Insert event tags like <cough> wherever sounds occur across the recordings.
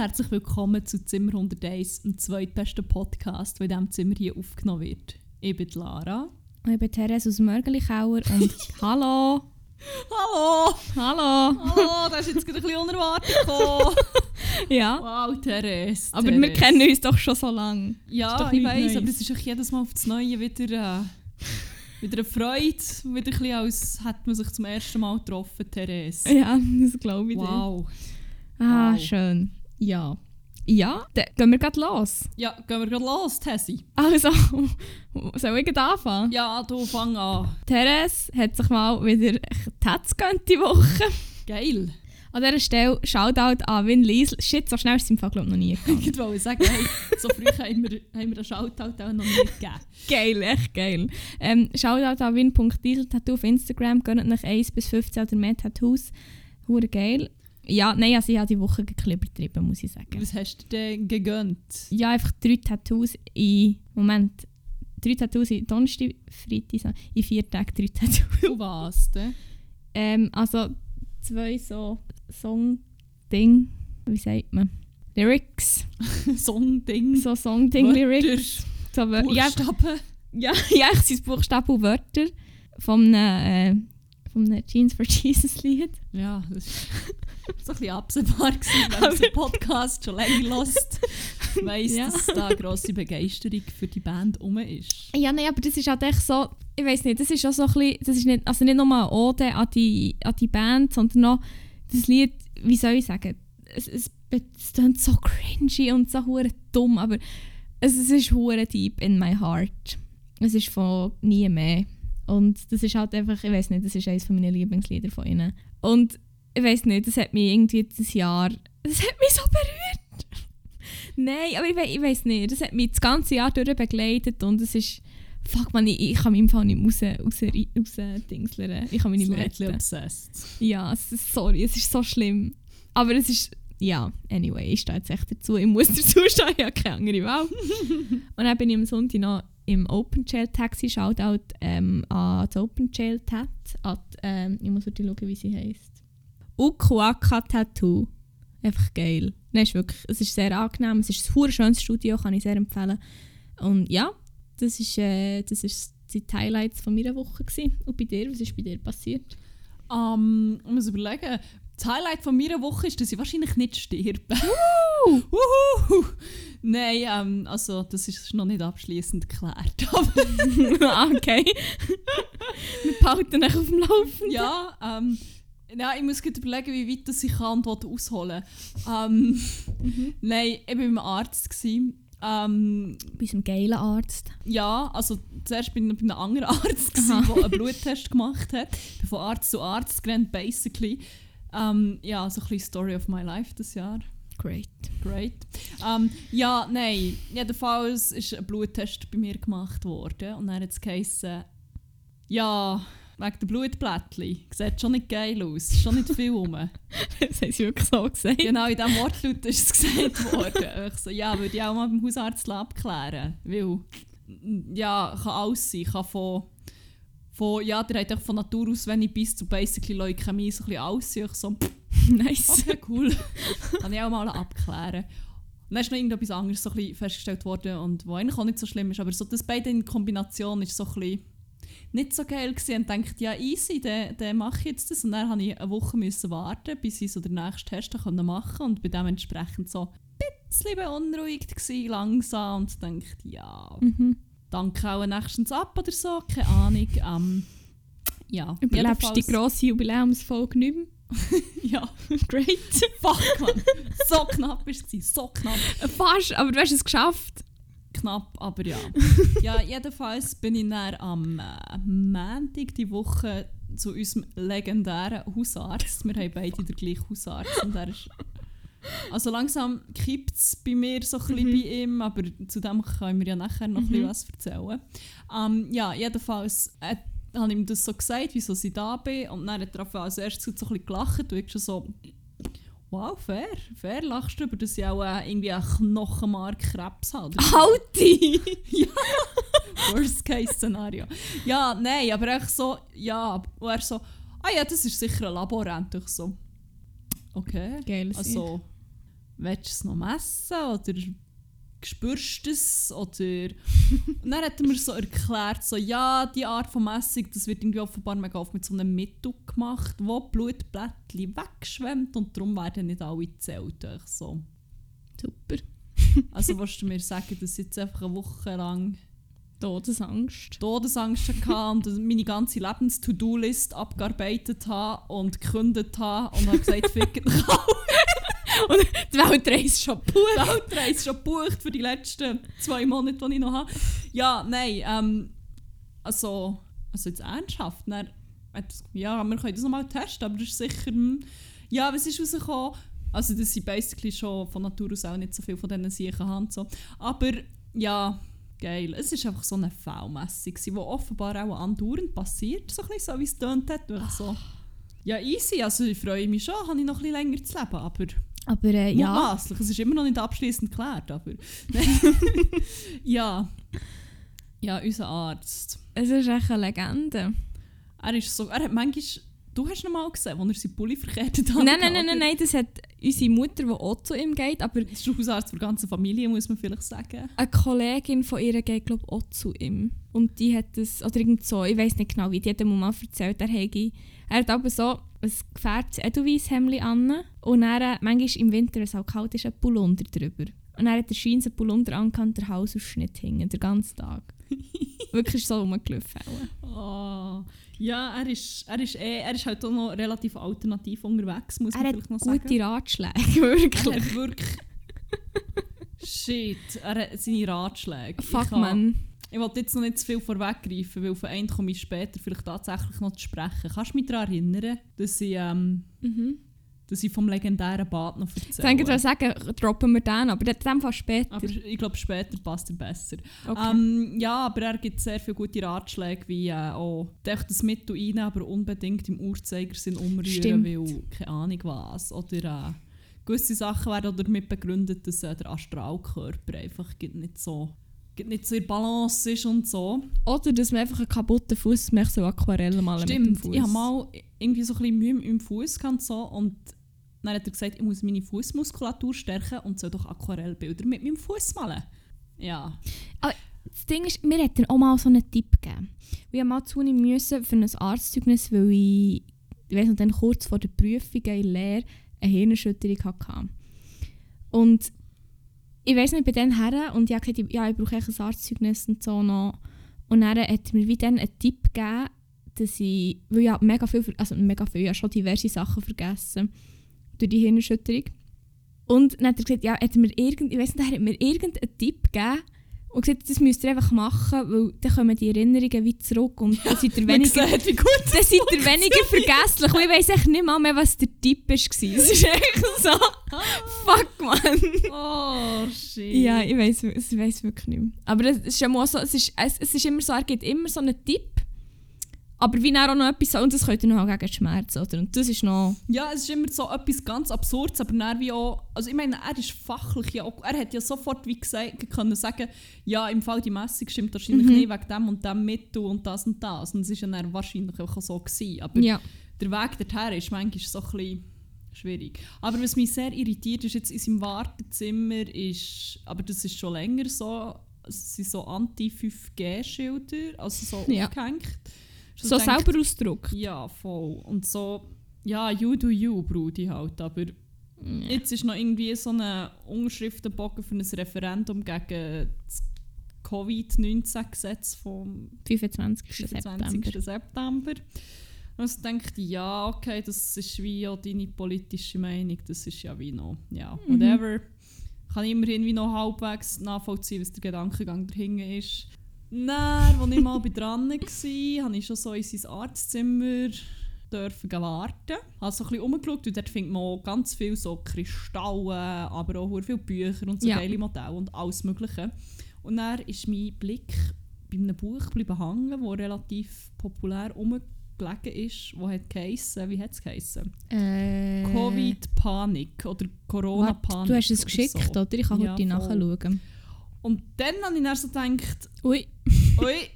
Herzlich willkommen zu Zimmer 101, dem zweitbesten Podcast, der in diesem Zimmer hier aufgenommen wird. Ich bin Lara. Und ich bin Therese aus Mörgelichauer und <laughs> hallo! Hallo! Hallo! Hallo, das ist jetzt gerade ein bisschen unerwartet gekommen. <laughs> Ja, Wow, Therese. aber wir Therese. kennen uns doch schon so lange. Ja, ich weiß, aber es ist auch jedes Mal auf das Neue wieder, äh, wieder eine Freude. Wieder ein bisschen als hätte man sich zum ersten Mal getroffen, Therese. Ja, das glaube ich dir. Wow. Ah, Wow. schön. Ja. Ja, dann gehen wir gerade los. Ja, gehen wir gerade los, Tessie. Also, <laughs> soll ich gerade anfangen? Ja, du fang an. Therese hat sich mal wieder Tats gönnt die Woche. Geil. An dieser Stelle Shoutout an Win Liesl. Shit, so schnell ist es im Fall glaub noch nie gegangen. <laughs> Ich wollte sagen, hey, so früh <laughs> haben wir, haben wir einen Shoutout auch noch nicht gegeben. geil, echt geil. Ähm, Shoutout an win.diesel-tattoo auf Instagram. Gönnt nach 1 bis 15 oder mehr Tattoos. Hure geil. Ja, nein, also ich habe die Woche ein übertrieben, muss ich sagen. Was hast du denn gegönnt? Ja, einfach drei Tattoos in... Moment. Drei Tattoos in Donnerstag, Freitag, in vier Tagen drei Tattoos. Du was denn? <laughs> Ähm, also zwei so Song-Ding... Wie sagt man? Lyrics. <laughs> Song-Ding. So Song-Ding-Lyrics. So, Buchstaben. <laughs> Ja, ja, ich sind Buchstaben und Wörter von einem, äh, einem Jeans for Jesus Lied. Ja, das war so ein bisschen absehbar, gewesen, wenn man den Podcast schon länger lost. Weiss, Ja. dass da eine grosse Begeisterung für die Band rum ist. Ja, nein, aber das ist halt echt so, ich weiß nicht, das ist auch so ein bisschen, das ist nicht, also nicht nur eine Ode an die, an die Band, sondern auch das Lied, wie soll ich sagen, es, es, es klingt so cringy und so hure dumm, aber es, es ist hure deep in my heart. Es ist von nie mehr. Und das ist halt einfach, ich weiß nicht, das ist eines von meinen Lieblingslieder von ihnen. Und ich weiß nicht, das hat mich irgendwie dieses Jahr, das hat mich so berührt. <laughs> Nein, aber ich, we ich weiß nicht, das hat mich das ganze Jahr durch begleitet und es ist, fuck man, ich, ich kann mich im Fall nicht raus, raus, raus dingslern. Ich kann mich nicht mehr retten. obsessed. Ja, es ist, sorry, es ist so schlimm. Aber es ist, ja, anyway, ich stehe jetzt echt dazu. Ich muss <laughs> dazu stehen, ich habe keine andere Wahl. <laughs> und dann bin ich am Sonntag noch im Open Jail Taxi. Shoutout ähm, an das Open Jail Tat. An die, ähm, ich muss schauen, wie sie heisst. Ukuaka Tattoo. Einfach geil. Nein, ist wirklich, es ist sehr angenehm. Es ist ein hure schönes Studio, kann ich sehr empfehlen. Und ja, das ist, äh, das ist die Highlights von meiner Woche. Gewesen. Und bei dir, was ist bei dir passiert? Ähm, ich muss überlegen. Das Highlight von meiner Woche ist, dass ich wahrscheinlich nicht sterbe. <laughs> Wuhu! Nein, ähm, also das ist noch nicht abschließend geklärt. <laughs> Ah, okay. Wir behalten dich auf dem Laufenden. ja, ähm, ja, ich muss gerade überlegen, wie weit das ich kann und ausholen ähm, Nein, ich war beim Arzt. Gewesen. Ähm, Bei unserem geilen Arzt. ja, also zuerst bin ich bei einem anderen Arzt, der einen Bluttest gemacht hat. Ich bin von Arzt zu Arzt gerannt, basically. Ähm, ja, so ein bisschen Story of my life das Jahr. Great. Great. Ähm, ja, nein. Jedenfalls ist ein Bluttest bei mir gemacht worden. Und dann hat es geheißen, ja, wegen der Blutblättchen. Sieht schon nicht geil aus. Schon nicht viel rum. <laughs> Das haben sie wirklich so gesagt. genau in diesem Wortlaut ist es gesagt worden. Ich so, ja, würde ich auch mal beim Hausarzt abklären. Weil, ja, kann alles sein. Kann von, von ja, der hat auch von Natur aus, wenn ich bis zu basically Leukämie so ein bisschen alles. Ich so, <laughs> nice. Okay, cool. <laughs> Kann ich auch mal abklären. Und dann ist noch irgendetwas anderes so ein bisschen festgestellt worden, und wo eigentlich auch nicht so schlimm ist. Aber so das beide in Kombination ist so ein bisschen nicht so geil gewesen. Und dachte, ja easy, dann, dann mache ich jetzt das. Und dann musste ich eine Woche müssen warten, bis ich so den nächsten Test machen konnte. Und bin dementsprechend so ein bisschen beunruhigt gewesen, langsam. Und dachte, ja, Mhm. Danke auch nächstens ab oder so, keine Ahnung. Ähm, ja, Überlebst die grosse Jubiläumsfolge nicht mehr? <laughs> Ja, <laughs> Great. fuck man. So knapp war es, so knapp. Fast, aber du hast es geschafft. knapp, aber ja. <laughs> ja, jedenfalls bin ich dann am äh, Montag die Woche zu unserem legendären Hausarzt. Wir haben beide den gleichen Hausarzt. Und er ist also langsam kippt es bei mir so ein bisschen Mhm. bei ihm, aber zu dem können wir ja nachher noch ein bisschen Mhm. was erzählen. Ähm, ja, jedenfalls äh, habe ich ihm das so gesagt, wieso ich da bin. Und dann hat er als erstes so ein bisschen gelacht und ich schon so, wow, fair, fair lachst du über, dass ich auch äh, irgendwie einen Knochenmark Krebs habe. <laughs> Halti! <laughs> Worst Case Szenario. Ja, nein, aber echt so, ja, und er so, ah ja, das ist sicher ein Laborant. Ich so, okay. Geil. Also, willst du es noch messen oder spürst du es? Oder <laughs> und dann hat er mir so erklärt, so, ja, die Art von Messung, das wird irgendwie offenbar mega oft mit so einem Mittel gemacht, wo Blutblättchen wegschwemmt und darum werden nicht alle gezählt. So. Super. <laughs> Also willst du mir sagen, dass jetzt einfach eine Woche lang Todesangst. Todesangst hatte und meine ganze Lebens-To-Do-List abgearbeitet habe und gekündigt habe und habe gesagt, <laughs> mich Und die Weltreise ist schon Die Weltreise ist schon gebucht für die letzten zwei Monate, die ich noch habe. Ja, nein, ähm, also, also jetzt ernsthaft. Dann, hat ja, wir können das nochmal testen, aber das ist sicher, hm, ja, was ist rausgekommen? Also das sind basically schon von Natur aus auch nicht so viel von diesen Sachen haben. So. Aber ja, geil. Es ist einfach so eine V-Messung, die offenbar auch andauernd passiert, so ein bisschen so, wie es tönt hat. So, ja, easy, also ich freue mich schon, habe ich noch ein bisschen länger zu leben, aber Aber äh, ja, Mutmaßlich, es ist immer noch nicht abschließend geklärt, aber. <laughs> ja. Ja, unser Arzt. es ist echt eine Legende. Er ist so. Er hat manchmal. Du hast ihn mal gesehen, als er seinen Pulli verkehrt hat. Nein, nein, nein, nein, nein, das hat unsere Mutter, die auch zu ihm geht, aber Das ist der Hausarzt für die ganze Familie, muss man vielleicht sagen. eine Kollegin von ihr geht glaube auch zu ihm. Und die hat das, oder irgend so, ich weiß nicht genau wie, die hat ihm mal erzählt, er, hätte, er hat aber so ein gefährtes Edelweiss-Hemd an und dann, äh, manchmal im Winter, wenn es auch kalt ist, ein Pullunder drüber. Und dann hat er scheint einen Pullunder angehabt, der Hausausschnitt hingen, den ganzen Tag. <laughs> Wirklich so rumgelaufen. Oh. Ja, er ist, er, ist eh, er ist halt auch noch relativ alternativ unterwegs, muss man Er hat vielleicht noch gute sagen. Ratschläge, <laughs> Er wirklich. hat wirklich. Shit, er hat seine Ratschläge. Fuck, ich man. Ich wollte jetzt noch nicht zu viel vorweggreifen, weil auf einen komme ich später vielleicht tatsächlich noch zu sprechen. Kannst du mich daran erinnern, dass ich, ähm, Mhm. Dass ich vom legendären Bad noch erzähle? ich sagen, droppen wir den, aber in dem Fall später. aber ich glaube, später passt er besser. okay. Ähm, ja, aber er gibt sehr viele gute Ratschläge, wie äh, «Denk das Mittel rein, aber unbedingt im Uhrzeigersinn umrühren, Stimmt. weil keine Ahnung was.» Oder äh, gewisse Sachen werden damit begründet, dass äh, der Astralkörper einfach nicht so nicht so in Balance ist und so. Oder dass man einfach einen kaputten Fuß macht, so Aquarelle malen mit dem Stimmt, Fuß. ich habe mal irgendwie so ein bisschen Mühe mit meinem Fuß und so und dann hat er gesagt, ich muss meine Fußmuskulatur stärken und soll doch Aquarellbilder mit meinem Fuß malen. Ja. Das Ding ist, mir hat er auch mal so einen Tipp gegeben. Ich mal zu müssen für ein Arztzeugnis, weil ich, ich weiss noch, dann kurz vor der Prüfung in Lehre eine Hirnerschütterung hatte. Und ich weiss nicht, ich bin dann her und ich habe gesagt, ja, ich brauche ein Arztzeugnis und so noch. Und dann hat er mir wie dann einen Tipp gegeben, dass ich, weil ich mega viel, also mega viel, ich habe schon diverse Sachen vergessen durch die Hirnerschütterung. Und dann hat er gesagt, ja, hat mir irgend, ich weiss nicht, er hat mir irgendeinen Tipp gegeben und gesagt, das müsst ihr einfach machen, weil dann kommen die Erinnerungen wieder zurück und dann seid ihr weniger, sieht, wie gut dann seid ihr weniger vergesslich. Und ich weiss echt nicht mal mehr, was der Tipp war. Es ist echt so, fuck man. Oh, shit. Ja, ich weiß ich weiss wirklich nicht mehr. Aber es ist, ja mal so, es, ist, es, es ist immer so, er gibt immer so einen Tipp, aber wie er auch noch etwas und das könnt ihr noch gegen Schmerzen, oder? Und das ist noch... Ja, es ist immer so etwas ganz Absurdes, aber dann wie auch, also ich meine, er ist fachlich ja auch, er hat ja sofort wie gesagt, können sagen, ja, im Fall die Messung stimmt wahrscheinlich Mhm. nicht wegen dem und dem Mittel und das und das. Und es ist ja dann wahrscheinlich auch so gewesen. Aber Ja. der Weg dorthin ist manchmal so ein bisschen schwierig. Aber was mich sehr irritiert ist jetzt in seinem Wartezimmer ist, aber das ist schon länger so, es sind so Anti-5G-Schilder, also so Ja. aufgehängt. So denke, selber ausdruckt. ja, voll. Und so, ja, you do you, Brudi halt. Aber jetzt ist noch irgendwie so ein Unterschriftenbogen für ein Referendum gegen das Covid-19-Gesetz vom 25. 25. September. September. Also denke ich, ja, okay, das ist wie auch deine politische Meinung, das ist ja wie noch, ja, Mhm. whatever. Kann ich immerhin wie noch halbwegs nachvollziehen, was der Gedankengang dahinter ist. Dann, als ich mal bei dran war, habe ich schon so in sein Arztzimmer dürfen warten. habe so ein bisschen rumgeschaut und dort findet man ganz viel so Kristalle, aber auch sehr viele Bücher und so Ja. geile Modelle und alles mögliche. Und dann ist mein Blick bei einem Buch geblieben hängen, das relativ populär rumgelegen ist, wo hat geheissen, wie hat es geheissen? Äh, Covid-Panik oder Corona-Panik. Du hast es oder geschickt, so. oder? Ich kann Ja, heute nachschauen. Und dann habe ich dann so gedacht, Ui. Ui,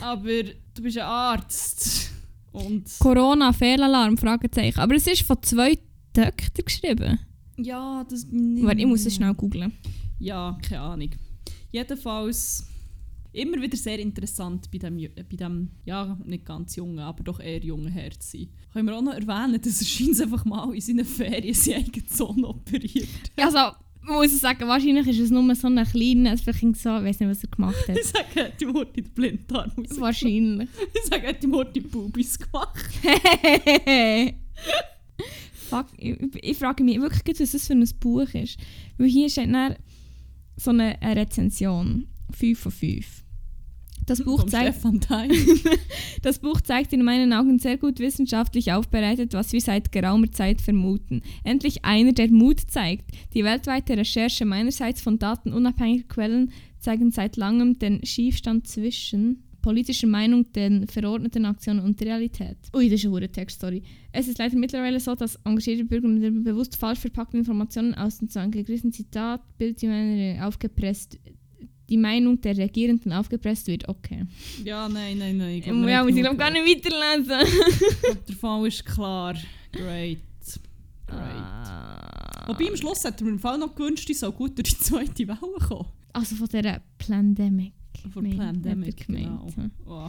aber du bist ein Arzt. Und Corona, Fehlalarm, Fragezeichen. Aber es ist von zwei Töchtern geschrieben. Ja, das... Warte, ich muss es schnell googlen. Ja, keine Ahnung. Jedenfalls immer wieder sehr interessant bei dem, bei dem ja, nicht ganz jungen, aber doch eher jungen Herz sein. Können wir auch noch erwähnen, dass er scheint einfach mal in seinen Ferien seine eigene Zone operiert. Also, muss ich sagen, wahrscheinlich ist es nur so ein kleiner, also vielleicht so, ich weiß nicht, was er gemacht hat. <laughs> Ich sage, er hat ihm heute den Blinddarm rausgenommen. wahrscheinlich. Ich sage, er hat die Bubis gemacht. <laughs> Fuck, ich, ich frage mich wirklich, was das für ein Buch ist. Weil hier steht dann so eine, eine Rezension. 5 von 5. Das <laughs> Buch, zeigt, <laughs> das Buch zeigt in meinen Augen sehr gut wissenschaftlich aufbereitet, was wir seit geraumer Zeit vermuten. Endlich einer, der Mut zeigt. Die weltweite Recherche meinerseits von datenunabhängigen Quellen zeigen seit langem den Schiefstand zwischen politischer Meinung, den verordneten Aktionen und der Realität. Ui, das ist eine Text, sorry. Es ist leider mittlerweile so, dass engagierte Bürger mit bewusst falsch verpackten Informationen aus dem zusammengegriffenen Zitat, Bild, die Meinung aufgepresst, die Meinung der Regierenden aufgepresst wird. Okay. Ja, nein, nein, nein. Ich Ja, glaub, wir haben muss ich glaube gar nicht weiterlesen. gehört. Ich glaub, Der Fall ist klar. Great. Great. Ah. Wobei am Schluss er mir im Fall noch gewünscht, ich soll gut durch die zweite Welle kommen. Also von dieser Pandemic. Von Mein- Pandemic, genau. Oh.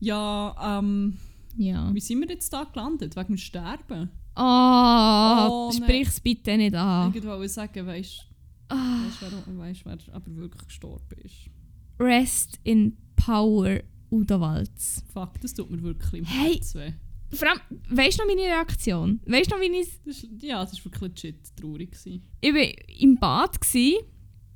Ja, ähm, Ja. wie sind wir jetzt da gelandet? Wegen dem Sterben? Oh, Oh, sprich's bitte nicht an. Ich wollte sagen, weißt Ah. du, weißt, wer aber wirklich gestorben ist? Rest in Power, Udo Walz. Fuck, das tut mir wirklich im Hey. Herzen weh. Vor allem, weißt du noch meine Reaktion? Weißt du noch, wie ich... Ja, das war wirklich legit traurig. Gewesen. Ich war im Bad gsi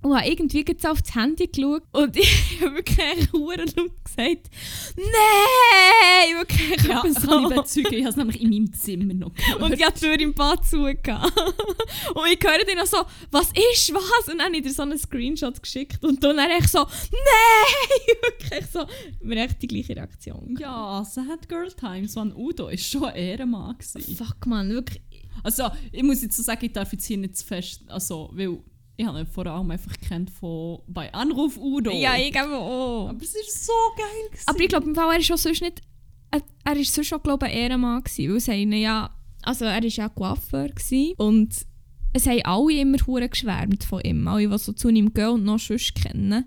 und habe irgendwie jetzt auf das Handy geschaut und <laughs> ich habe wirklich hure laut gesagt «Nein!» Wirklich, ich Ja, habe ich kann ich so... bezeugen, ich habe es nämlich in meinem Zimmer noch gehört. Und ich habe die Tür im Bad zugehört. <laughs> und ich höre dann noch so, was ist was? Und dann habe ich dir so einen Screenshot geschickt und dann echt so, nein! <laughs> Wirklich so, wir haben echt die gleiche Reaktion. ja, Sad Girl Times, Van Udo ist schon ein Ehrenmann. Gewesen. Fuck man, wirklich. Also, ich muss jetzt so sagen, ich darf jetzt hier nicht zu fest, also, weil ich habe ihn vor allem einfach kennt von bei Anruf Udo. Ja, ich glaube auch. Aber es ist so geil gewesen. Aber ich glaube, im Fall, er ist schon sonst nicht, er, er ist sonst schon, glaube ich, ein Ehrenmann gewesen, weil sie ihn ja, also er ist ja Coiffeur gewesen und es haben alle immer hure geschwärmt von ihm, alle, die so zu ihm gehen und noch sonst kennen,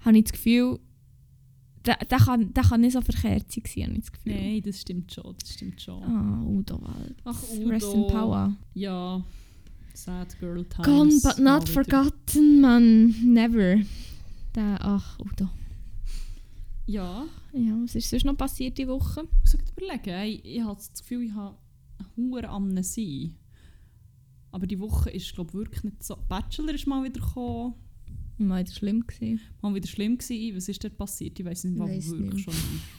habe ich das Gefühl, der, der, kann, der kann nicht so verkehrt sein, habe ich das Gefühl. Nein, das stimmt schon, das stimmt schon. Ah, Udo Wald. Ach, Rest in Udo. Power. Ja, Sad Girl Times. Gone but not forgotten, man. Never. Der, ach, Udo. Ja, Ja, was ist sonst noch passiert die Woche? ich muss überlegen. Hey, ich habe das Gefühl, ich habe Hunger am sein. Aber die Woche ist, glaube ich, wirklich nicht so. Bachelor ist mal wieder gekommen. Mal wieder schlimm gewesen. Mal wieder schlimm gewesen. Was ist dort passiert? Ich weiß nicht, was Weiss wirklich nicht. schon nicht. <laughs>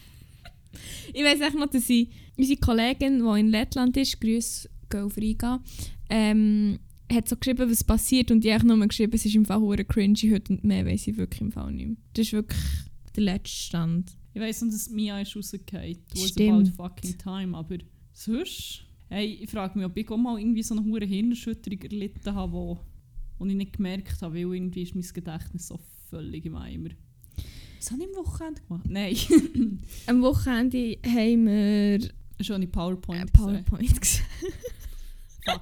Ich weiß echt noch, dass ich, unsere Kollegin, die in Lettland ist, Grüße gehen auf Riga, ähm, hat so geschrieben, was passiert und die hat nur geschrieben, es ist im Fall hure cringy heute und mehr weiß ich wirklich im Fall nicht mehr. Das ist wirklich der letzte Stand. Ich weiss noch, dass Mia ist rausgefallen. Was Stimmt. about fucking time. Aber sonst... Hey, ich frage mich, ob ich auch mal irgendwie so eine hure Hirnerschütterung erlitten habe, wo, wo ich nicht gemerkt habe, weil irgendwie ist mein Gedächtnis so völlig im Eimer. Was habe ich am Wochenende gemacht? Nein. Am Wochenende haben wir Schon eine PowerPoint. äh, gesehen. PowerPoint gesehen. <laughs> Fuck.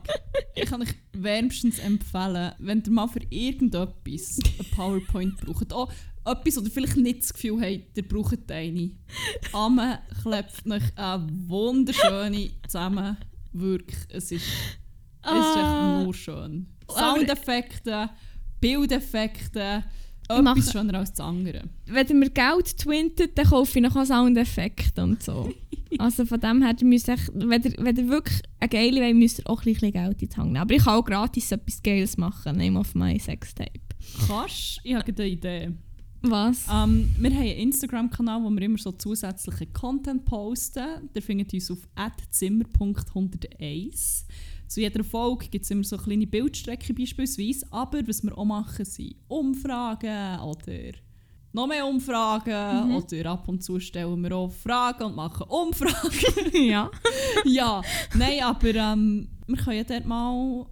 Ich kann euch wärmstens empfehlen, wenn ihr mal für irgendetwas eine PowerPoint braucht. Auch etwas, oder vielleicht nicht das Gefühl habt, ihr braucht eine. Amme klebt euch eine wunderschöne zusammen. Wirklich, es ist, es ist Ah. echt nur schön. Soundeffekte, Bildeffekte, Ich mache- etwas schöner als das andere. Wenn ihr mir Geld twintet, dann kaufe ich noch auch Soundeffekte und so. <laughs> also von dem her, ihr müsst echt, wenn, ihr, wenn ihr wirklich eine geile wollt, müsst ihr auch ein bisschen Geld in die Hand nehmen. Aber ich kann auch gratis etwas Geiles machen, name of my Sextape. Kannst ich habe eine Idee. Was? Ähm, wir haben einen Instagram-Kanal, wo wir immer so zusätzlichen Content posten. Der findet uns auf zimmer.101. Zu jeder Folge gibt es immer so kleine Bildstrecke beispielsweise. Aber was wir auch machen, sind Umfragen oder noch mehr Umfragen. Mhm. Oder ab und zu stellen wir auch Fragen und machen Umfragen. <laughs> ja. ja, nein, aber ähm, wir können ja dort mal,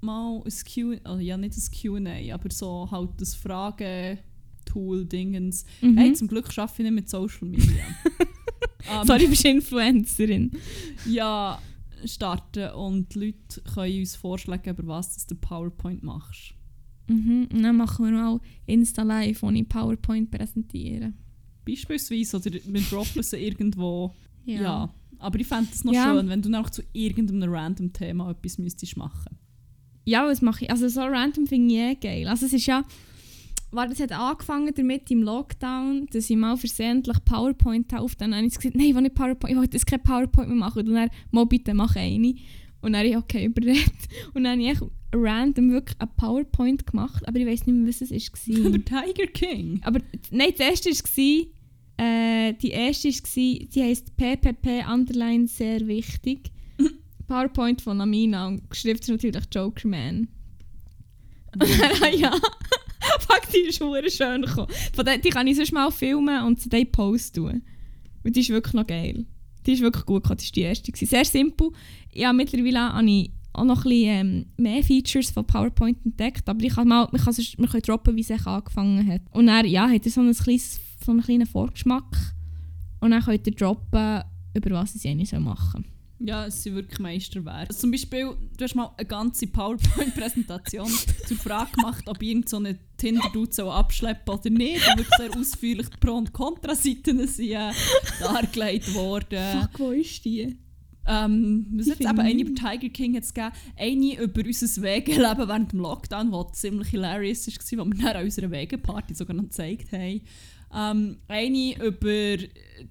mal ein Q, also ja nicht ein Q&A, aber so halt das Frage-Tool-Dingens. Mhm. Hey, zum Glück arbeite ich nicht mit Social Media. <laughs> Ähm, Sorry, du bist Influencerin. Ja, starten und die Leute können uns vorschlagen, über was du den PowerPoint machst. Mhm. Und dann machen wir mal Insta Live, wo ich PowerPoint präsentiere. Beispielsweise, oder wir droppen sie <laughs> irgendwo. Ja. Aber ich fände es noch ja. schön, wenn du noch zu irgendeinem random Thema etwas müsstest machen. Ja, was mache ich? Also so random finde ich eh geil. Also es ist ja... War das hat angefangen damit im Lockdown, dass ich mal versehentlich PowerPoint auf dann habe ich gesagt, nein, ich will nicht PowerPoint, ich will jetzt kein PowerPoint mehr machen. Und dann, mal bitte, mach eine. Und dann habe ich, okay, <laughs> überredet. Und dann habe ich random wirklich ein PowerPoint gemacht, aber ich weiß nicht mehr, was es war. <laughs> Über Tiger King? Aber nein, das erste war, äh, die erste war, die heisst PPP Underline sehr wichtig. <laughs> PowerPoint von Amina und Schrift ist natürlich Jokerman. Und dann, ja, <laughs> fuck, die ist schön gekommen. Von der, die kann ich sonst mal filmen und sie dann Post tun. Und die ist wirklich noch geil. Die ist wirklich gut gekommen, das war die erste. Sehr simpel. Ja, mittlerweile habe ich auch noch ein bisschen ähm, mehr Features von PowerPoint entdeckt, aber ich kann mal, man kann, sonst, man kann droppen, wie es angefangen hat. Und dann ja, hat er so, ein kleines, so einen kleinen Vorgeschmack und dann könnt ihr droppen, über was sie eigentlich machen soll. Ja, es sind wirklich Meisterwerke. Also zum Beispiel, du hast mal eine ganze PowerPoint-Präsentation <laughs> zur Frage gemacht, ob irgend so eine Tinder-Dude abschleppen oder nicht. Da wirklich sehr ausführlich die Pro- und Kontraseiten sind äh, dargelegt worden. Fuck, wo ist die? Ähm, was jetzt eben eine über Tiger King jetzt gegeben, eine über unser Wegeleben während dem Lockdown, was ziemlich hilarious war, wo wir dann an unserer Wegeparty sogar noch gezeigt haben. Ähm, eine über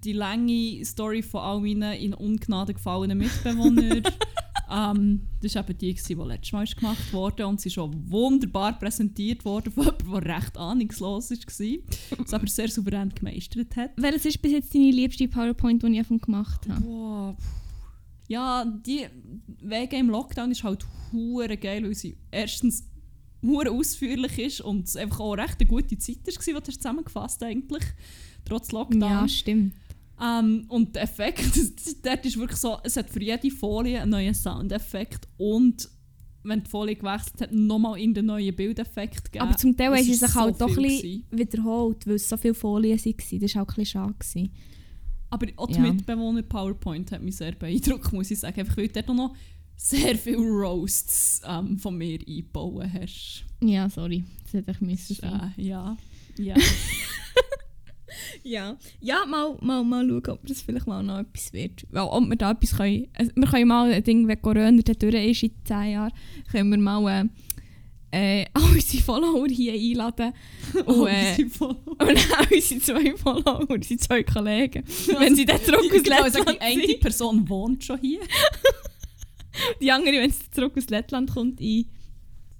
die lange Story von all meinen in Ungnade gefallenen Mitbewohnern. <laughs> ähm, das war eben die, die letztes Mal gemacht wurde und sie ist schon wunderbar präsentiert worden von jemandem, der recht ahnungslos war, das aber sehr souverän gemeistert hat. Welches ist bis jetzt deine liebste PowerPoint, die ich davon gemacht habe? Wow. Ja, die Wege im Lockdown ist halt hure geil, weil sie erstens hure ausführlich ist und es einfach auch recht eine gute Zeit war, die du zusammengefasst eigentlich, trotz Lockdown. Ja, stimmt. Ähm, und der Effekt, <laughs> dort ist wirklich so, es hat für jede Folie einen neuen Soundeffekt und wenn die Folie gewechselt hat, nochmal in den neuen Bildeffekt gegeben. Aber zum Teil haben sie sich so halt doch ein bisschen wiederholt, weil es so viele Folien waren. Das war auch ein bisschen schade. Aber auch die ja. Mitbewohner PowerPoint hat mich sehr beeindruckt, muss ich sagen. Einfach weil dort noch sehr viele Roasts ähm, von mir eingebaut hast. Ja, sorry. Das hätte ich müssen sein. Äh, ja. Ja. <laughs> ja. Ja, mal, mal, mal schauen, ob das vielleicht mal noch etwas wird. Weil, ob wir da etwas können. Also, wir können mal ein Ding, wenn Corona durch ist in 10 Jahren, können wir mal... Äh, äh, all unsere Follower hier einladen. Und, äh, und auch unsere zwei Follower, unsere zwei Kollegen. Also, wenn sie dann zurück aus Lettland sagen, Die eine Person wohnt schon hier. <laughs> die andere, wenn sie zurück aus Lettland kommt, in...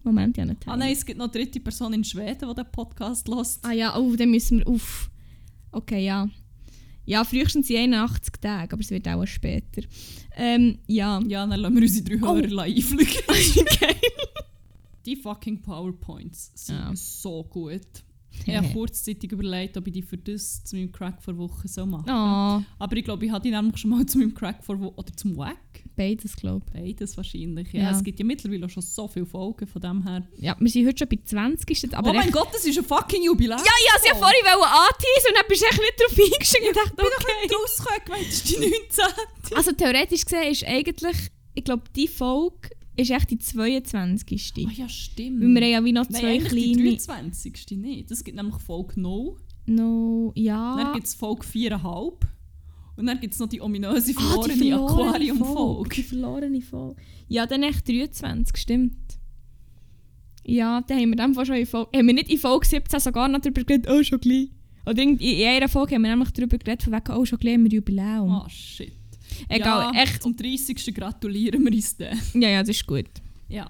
Moment, ja nicht. Ah nein, es gibt noch eine dritte Person in Schweden, die den Podcast hört. Ah ja, oh, dann müssen wir auf... Okay, ja. Ja, frühestens in 81 Tagen, aber es wird auch später. Ähm, ja. Ja, dann lassen wir unsere drei oh. Hörer einfliegen. okay. <laughs> Die fucking PowerPoints sind ja. so gut. Ich habe kurzzeitig überlegt, ob ich die für das zu meinem Crack vor Wochen so mache. Oh. Aber ich glaube, ich hatte die nämlich schon mal zu meinem Crack vor Wochen. Oder zum Wack. Beides, glaube ich. Beides wahrscheinlich. Ja. ja. Es gibt ja mittlerweile schon so viele Folgen von dem her. Ja, wir sind heute schon bei 20. Aber oh mein Gott, das ist ein fucking Jubiläum. Ja, ja, sie ja vorhin anteasen und dann bist du echt nicht drauf eingestiegen. Ich dachte, okay. Ich bin doch nicht rausgekommen, das ist die 19. Also theoretisch gesehen ist eigentlich, ich glaube, die Folge ist echt die 22. Ah ja, stimmt. Weil wir haben ja wie noch zwei Nein, kleine... die 23. nicht. Es gibt nämlich Folge 0. No, ja. Dann gibt es Folge 4,5. Und dann gibt es noch die ominöse verlorene, ah, verlorene Aquarium-Folge. Die verlorene Folge. Ja, dann echt 23, stimmt. Ja, dann haben wir dann schon in Folge... Haben wir nicht in Folge 17 sogar noch darüber geredet, oh, schon gleich. Oder in, in einer Folge haben wir nämlich darüber geredet, von wegen, oh, schon gleich haben wir Jubiläum. Ah, oh, shit. Egal, ja, echt. Zum 30. gratulieren wir uns dann. Ja, ja, das ist gut. Ja.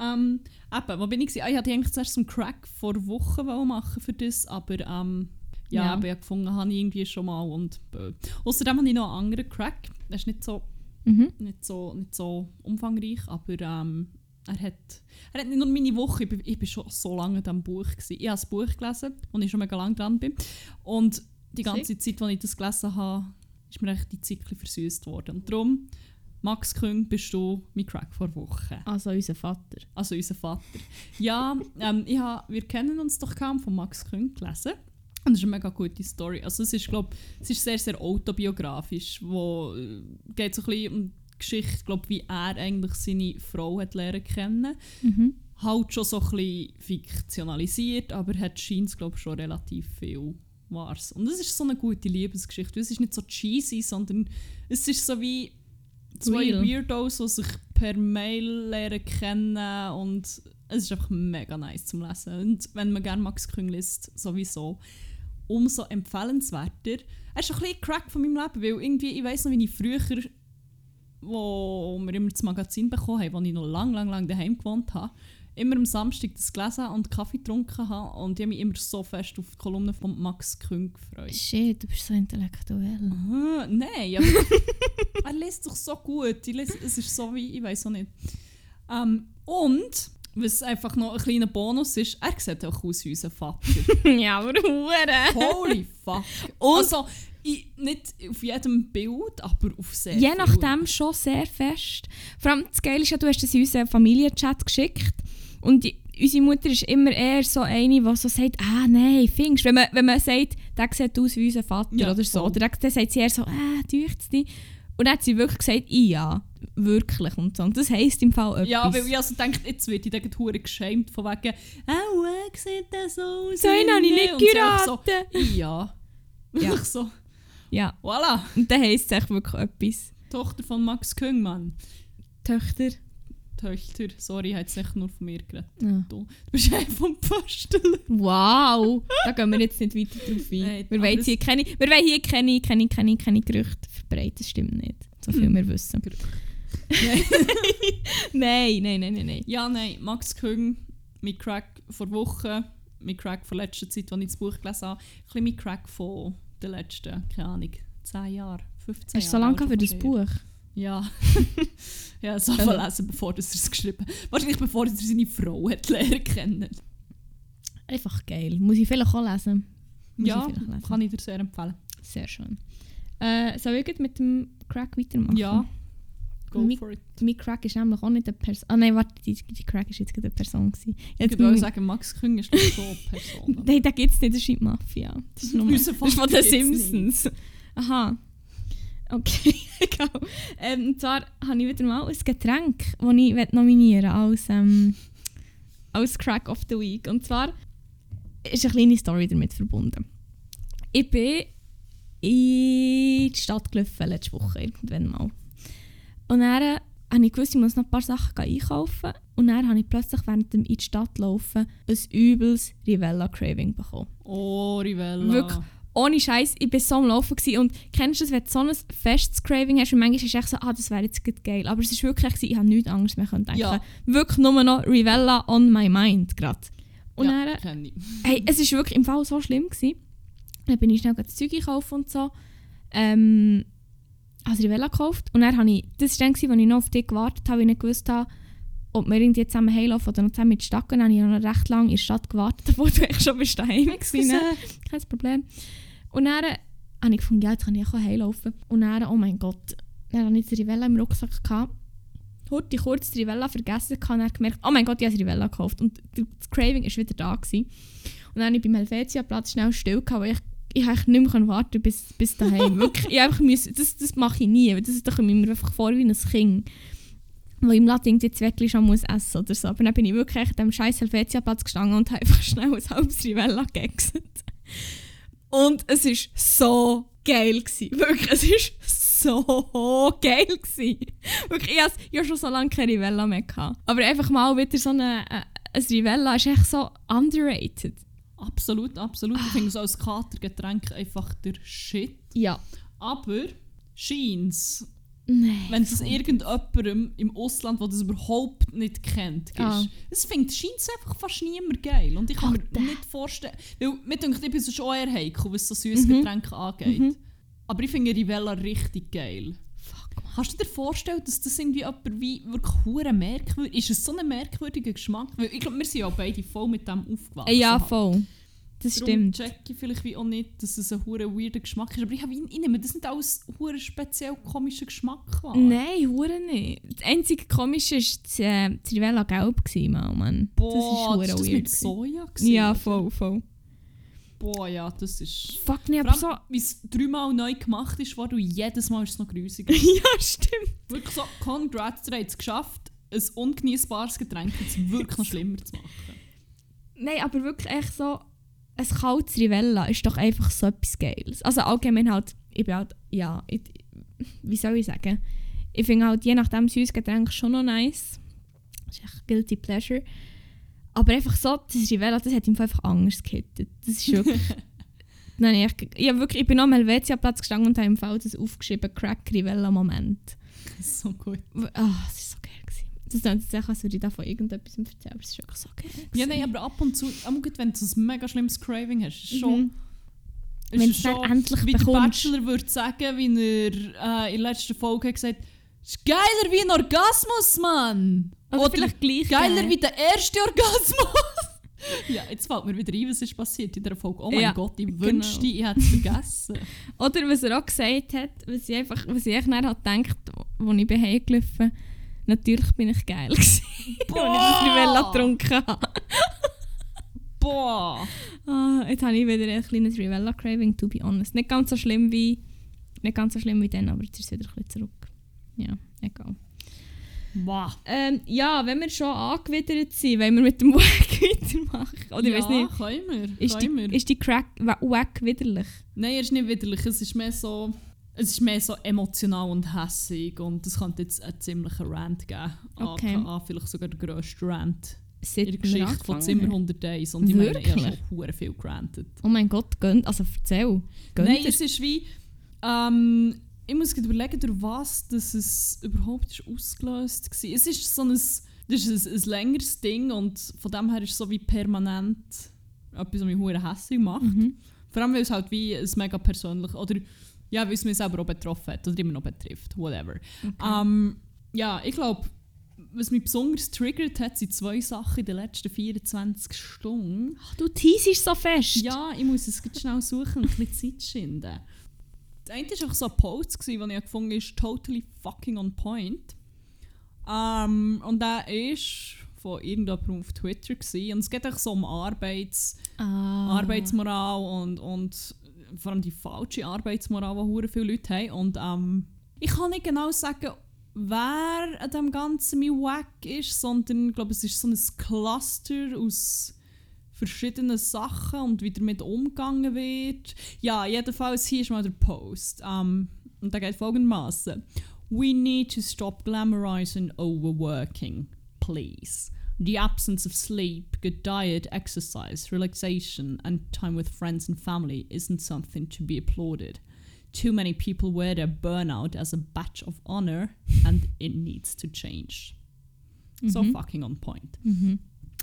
Ähm, eben, wo bin ich? Ah, ich hatte eigentlich zuerst einen Crack vor Wochen machen für das, aber ähm, ja, ja. Aber ich gefunden habe ich irgendwie schon mal und äh. Außerdem habe ich noch einen anderen Crack. Der ist nicht so, mhm. nicht so, nicht so umfangreich, aber ähm, er hat, er hat nicht nur meine Woche, ich bin, ich bin schon so lange an Buch. Gewesen. Ich habe das Buch gelesen, wo ich schon mega lange dran bin. Und die ganze. Zeit, als ich das gelesen habe, ist mir echt die Zyklen versüßt worden. Und darum, Max Küng, bist du mein Crack vor Wochen. Also unser Vater. Also unser Vater. Ja, ähm, ich hab, wir kennen uns doch kaum von Max Küng gelesen. Und das ist eine mega gute Story. Also es ist, glaub, es ist sehr, sehr autobiografisch, wo äh, geht so ein bisschen um Geschichte, glaub, wie er eigentlich seine Frau hat lernen kennen. Mhm. Halt schon so ein bisschen fiktionalisiert, aber hat scheint glaube schon relativ viel Wahres. Und es ist so eine gute Liebesgeschichte. Es ist nicht so cheesy, sondern es ist so wie zwei Real. Weirdos, die sich per Mail lernen kennen und es ist einfach mega nice zum Lesen. Und wenn man gerne Max Küng liest, sowieso, umso empfehlenswerter. Er ist ein bisschen Crack von meinem Leben, weil irgendwie, ich weiss noch, wie ich früher, wo wir immer das Magazin bekommen haben, wo ich noch lang, lang, lang daheim gewohnt habe, immer am Samstag das gelesen und Kaffee getrunken habe und ich habe mich immer so fest auf die Kolumne von Max Küng gefreut. Shit, du bist so intellektuell. Ah, nein, aber <laughs> er liest doch so gut. Ich lese, es ist so wie, ich weiß auch nicht. Ähm, und, was einfach noch ein kleiner Bonus ist, er sieht auch aus wie unser Vater. <laughs> ja, aber hure. Holy fuck. Und- also, ich, nicht auf jedem Bild, aber auf sehr Je nachdem schon sehr fest. Vor allem das Geile ist ja, du hast das in unseren Familienchat geschickt und die, unsere Mutter ist immer eher so eine, die so sagt, ah nein, findest wenn man, wenn man sagt, der sieht aus wie unser Vater Ja, oder so, voll. oder dann, sagt sie eher so, ah, täuscht dich. Und dann hat sie wirklich gesagt, ja, wirklich und so. Und das heisst im Fall etwas. Ja, weil ich also denke, jetzt wird ich dann hure geschämt von wegen, oh, er sieht das so aus. so einen habe ich nicht einfach so. Ja. Ja. Einfach so, Ja, voilà. und dann heisst es echt wirklich etwas. Tochter von Max Küng, Mann. Töchter. Töchter, sorry, ich habe jetzt nicht nur von mir geredet. Ja. Du, du bist einer vom Postel. Wow! da gehen wir jetzt nicht weiter drauf ein. Nein, wir, wollen hier keine, wir wollen hier keine, keine, keine, keine Gerüchte verbreiten. Das stimmt nicht. So viel Hm. wir wissen. <laughs> Nein. Nein, nein, nein, nein. Ja, nein, Max Küng, mein Crack vor Wochen, mein Crack von letzter Zeit, als ich das Buch gelesen habe, ein bisschen mein Crack von den letzten, keine Ahnung, 10 Jahren, 15 Hast du so Jahren. lange für das Buch? Ja. <laughs> ja, so viel lesen, bevor er es geschrieben hat. Wahrscheinlich bevor er seine Frau hat lernen kennen. Einfach geil. Muss ich vielleicht auch lesen? Muss Ja, ich vielleicht lesen. kann ich dir sehr empfehlen. Sehr schön. Äh, soll ich mit dem Crack weitermachen? Ja, go Mi- for it. Mein Crack ist nämlich auch nicht eine Person. Ah nein, warte, die, die Crack ist jetzt gerade eine Person. Gewesen. Ich Jetzt würde muss- sagen, Max Küng ist nicht so eine Person. <laughs> Nein, da gibt es nicht, das ist die Mafia. Das ist, nur, <laughs> das von den Simpsons. Aha. Okay, <laughs> egal. Ähm, und zwar habe ich wieder mal ein Getränk, das ich nominieren als, ähm, als Crack of the Week. Und zwar ist eine kleine Story damit verbunden. Ich bin in die Stadt gelaufen letzte Woche, irgendwann mal. Und dann äh, habe ich gewusst, ich muss noch ein paar Sachen einkaufen. Und dann habe ich plötzlich während dem in die Stadt laufen ein übles Rivella-Craving bekommen. Oh, Rivella. Wirklich. Ohne Scheiß, ich war so am Laufen gewesen. und kennst du das, wenn du so ein festes Craving hast und manchmal ist es echt so, ah, das wäre jetzt geil. Aber es ist wirklich, gewesen, ich habe nichts anderes mehr können denken. Ja. Wirklich nur noch Rivella on my mind gerade. Und ja, dann, ich. <laughs> hey, es war wirklich im Fall so schlimm. Gewesen. Dann bin ich schnell das Zeug kaufen und so. Ähm, also Rivella gekauft. Und dann habe ich, das war dann, gewesen, als ich noch auf dich gewartet habe, weil ich nicht gewusst habe, ob wir irgendwie zusammen heimlaufen oder noch zusammen gehen. Dann habe ich noch recht lange in der Stadt gewartet, <laughs> obwohl du eigentlich schon bist daheim gewesen, ne? Kein Problem. Und dann habe ich gefunden, ja, jetzt kann ich auch heimlaufen. Und dann, oh mein Gott, dann hatte ich die Rivella im Rucksack. Gehabt. Heute kurz die Rivella vergessen und dann gemerkt, oh mein Gott, ich habe die Rivella gekauft. Und das Craving war wieder da. Gewesen. Und dann habe ich beim Helvetia-Platz schnell still gehabt, weil ich, ich eigentlich nicht mehr warten bis, bis daheim. <laughs> Wirklich, ich einfach müssen, das, das mache ich nie, weil das ist doch mir einfach vor wie ein Kind. Wo im Latin die Zweckli schon muss essen oder so. Aber dann bin ich wirklich an dem scheiß Helvetia-Platz gestanden und habe einfach schnell ein halbes Rivella gegessen. Und es war so geil. Gewesen. Wirklich, es war so geil. Gewesen. Wirklich, ich hatte hatte schon so lange keine Rivella mehr. Gehabt. Aber einfach mal wieder so eine, äh, ein Rivella ist echt so underrated. Absolut, absolut. Ich finde so als Katergetränk einfach der Shit. Ja. Aber Scheins, Nein. wenn es irgendjemandem im Ausland, der das überhaupt nicht kennt, ist, Ah. es findet Scheins einfach fast niemand geil. Und ich kann Alter. mir nicht vorstellen, weil mir denkt, ich bin so schon eher heikel, was so süße Mhm. Getränke angeht. Mhm. Aber ich finde Rivella richtig geil. Fuck, man. Kannst du dir vorstellen, dass das irgendwie jemand wie wirklich hure merkwürdig ist? Es so ein merkwürdiger Geschmack? Weil ich glaube, wir sind ja beide voll mit dem aufgewachsen. Ja, halt. Das Darum stimmt. check ich vielleicht wie auch nicht, dass es ein hure weirder Geschmack ist. Aber ich, habe wie- ich nehme das nicht als hure speziell komischer Geschmack wahr. Nein, hure nicht. Das einzige Komische war das, äh, das Rivella gelb, gewesen, Mann. Boah, das ist das hure weird. mit. Soja gewesen, Ja, voll, voll. Boah, ja, das ist... Fuck, nicht, aber so... wie es dreimal neu gemacht ist, wurde und jedes Mal ist es noch grusiger. <laughs> ja, stimmt. wirklich so, congrats, ihr habt es geschafft, ein ungenießbares Getränk jetzt wirklich noch <laughs> schlimmer zu machen. Nein, aber wirklich echt so... Ein kaltes Rivella ist doch einfach so etwas Geiles. Also allgemein halt... Ich bin halt... Ja, ich, wie soll ich sagen? Ich finde halt je nachdem süßes Getränk schon noch nice. Das ist echt guilty pleasure. Aber einfach so, das Rivella, das hat ihm einfach anders gehittet. Das ist wirklich... <laughs> Nein, ich, ich, wirklich, ich bin am Helvetia-Platz gestanden und habe im Fall das aufgeschrieben, Crack Rivella Moment. so gut. Ah, das war so. Das klingt jetzt echt, als würde ich davon irgendetwas erzählen, aber es ist wirklich so geil. Ja, nein, aber ab und zu, auch gut, wenn du ein mega schlimmes Craving hast, ist schon... Mhm. ist Wenn es du dann schon, endlich Wie der bekommst. Bachelor würde sagen, wie er äh, in der letzten Folge hat gesagt es ist geiler wie ein Orgasmus, Mann! Oder, vielleicht gleich geiler geil. wie der erste Orgasmus! <laughs> ja, jetzt fällt mir wieder ein, was ist passiert in dieser Folge. Oh mein Ja, Gott, ich genau. wünschte, ich hätte es vergessen. <laughs> Oder was er auch gesagt hat, was ich einfach, was ich echt dann hat gedacht, als ich bin natürlich bin ich geil gewesen, <laughs> als ich das Rivella getrunken habe. Boah! Ah, jetzt habe ich wieder ein kleines Rivella-Craving, to be honest. Nicht ganz so schlimm wie, nicht ganz so schlimm wie dann, aber jetzt ist es wieder ein bisschen zurück. Ja, egal. Boah! Ähm, ja, wenn wir schon angewidert sind, wollen wir mit dem <laughs> Wack weitermachen. Oder ich ja, weiß nicht, können wir. ist die, können wir. ist die Crack Wa- Wack widerlich? Nein, er ist nicht widerlich. Es ist mehr so, es ist mehr so emotional und hässig und es könnte jetzt einen ziemlichen Rant geben. Okay. AKA vielleicht sogar der grösste Rant Seit in der Geschichte von Zimmer haben. 101. Und ich meine, ich habe Wirklich? schon viel gerantet. Oh mein Gott, gönnt, also erzähl. Gönnt Nein, ihr? es ist wie, ähm, ich muss überlegen, durch was dass es überhaupt ist ausgelöst war. Es ist so ein, das ist ein, ein längeres Ding und von dem her ist es so wie permanent etwas, was mich hässlich macht. Mhm. Vor allem, weil es halt wie ein mega persönlich oder ja, weil es mich selber auch betroffen hat oder immer noch betrifft, whatever. Ähm, ja, ich glaube, was mich besonders triggert hat, sind zwei Sachen in den letzten 24 Stunden. Ach, du teasest so fest. Ja, ich muss es ganz schnell suchen und ein bisschen Zeit schinden. Das eine war auch so ein Post, den ich gefunden habe, ist totally fucking on point. Ähm, und der ist von irgendjemandem auf Twitter gewesen. und es geht auch so um Arbeits Ah. Arbeitsmoral und, und vor allem die falsche Arbeitsmoral, die hure viele Leute haben. Und ähm, ich kann nicht genau sagen, wer an dem Ganzen mein Wack ist, sondern ich glaube, es ist so ein Cluster aus verschiedenen Sachen und wie damit umgegangen wird. Ja, jedenfalls hier ist mal der Post. Ähm, und der geht folgendermaßen. We need to stop glamorizing overworking, please. The absence of sleep, good diet, exercise, relaxation, and time with friends and family isn't something to be applauded. Too many people wear their burnout as a badge of honor, and it needs to change. So Mhm. fucking on point. Mhm.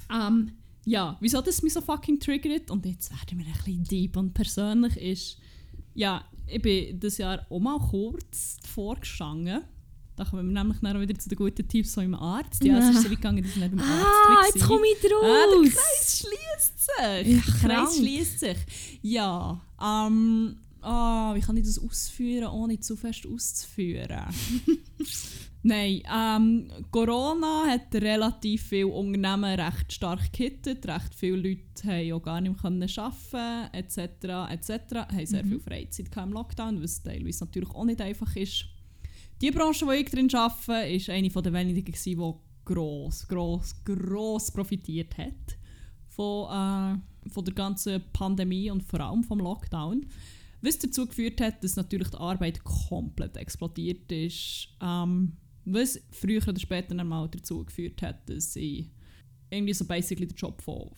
Ähm, ja, wieso das mich so fucking triggert und jetzt werden wir ein bisschen deep und persönlich ist, ja, ich bin dieses Jahr auch mal kurz vorgestanden. Da kommen wir nämlich dann wieder zu den guten Tipps von meinem Arzt. Ja, es ist so weit gegangen, dass ich nicht beim Arzt Ah, war. jetzt komme ich draus. Ah, der Kreis schließt sich. Ja, der Kreis schließt sich. Ja, ähm, ah, wie kann ich das ausführen, ohne zu fest auszuführen? <laughs> Nein, ähm, Corona hat relativ viele Unternehmen recht stark gehittet. Recht viele Leute haben auch gar nicht mehr arbeiten etc. etc. haben sehr Mhm. viel Freizeit im Lockdown, was teilweise natürlich auch nicht einfach ist. Die Branche, wo ich drin arbeite, war eine der wenigen, die gross, gross, gross profitiert hat von, äh, von der ganzen Pandemie und vor allem vom Lockdown. Was dazu geführt hat, dass natürlich die Arbeit komplett explodiert ist. Ähm, was früher oder später dann mal dazu geführt hat, dass ich irgendwie so basically den Job von,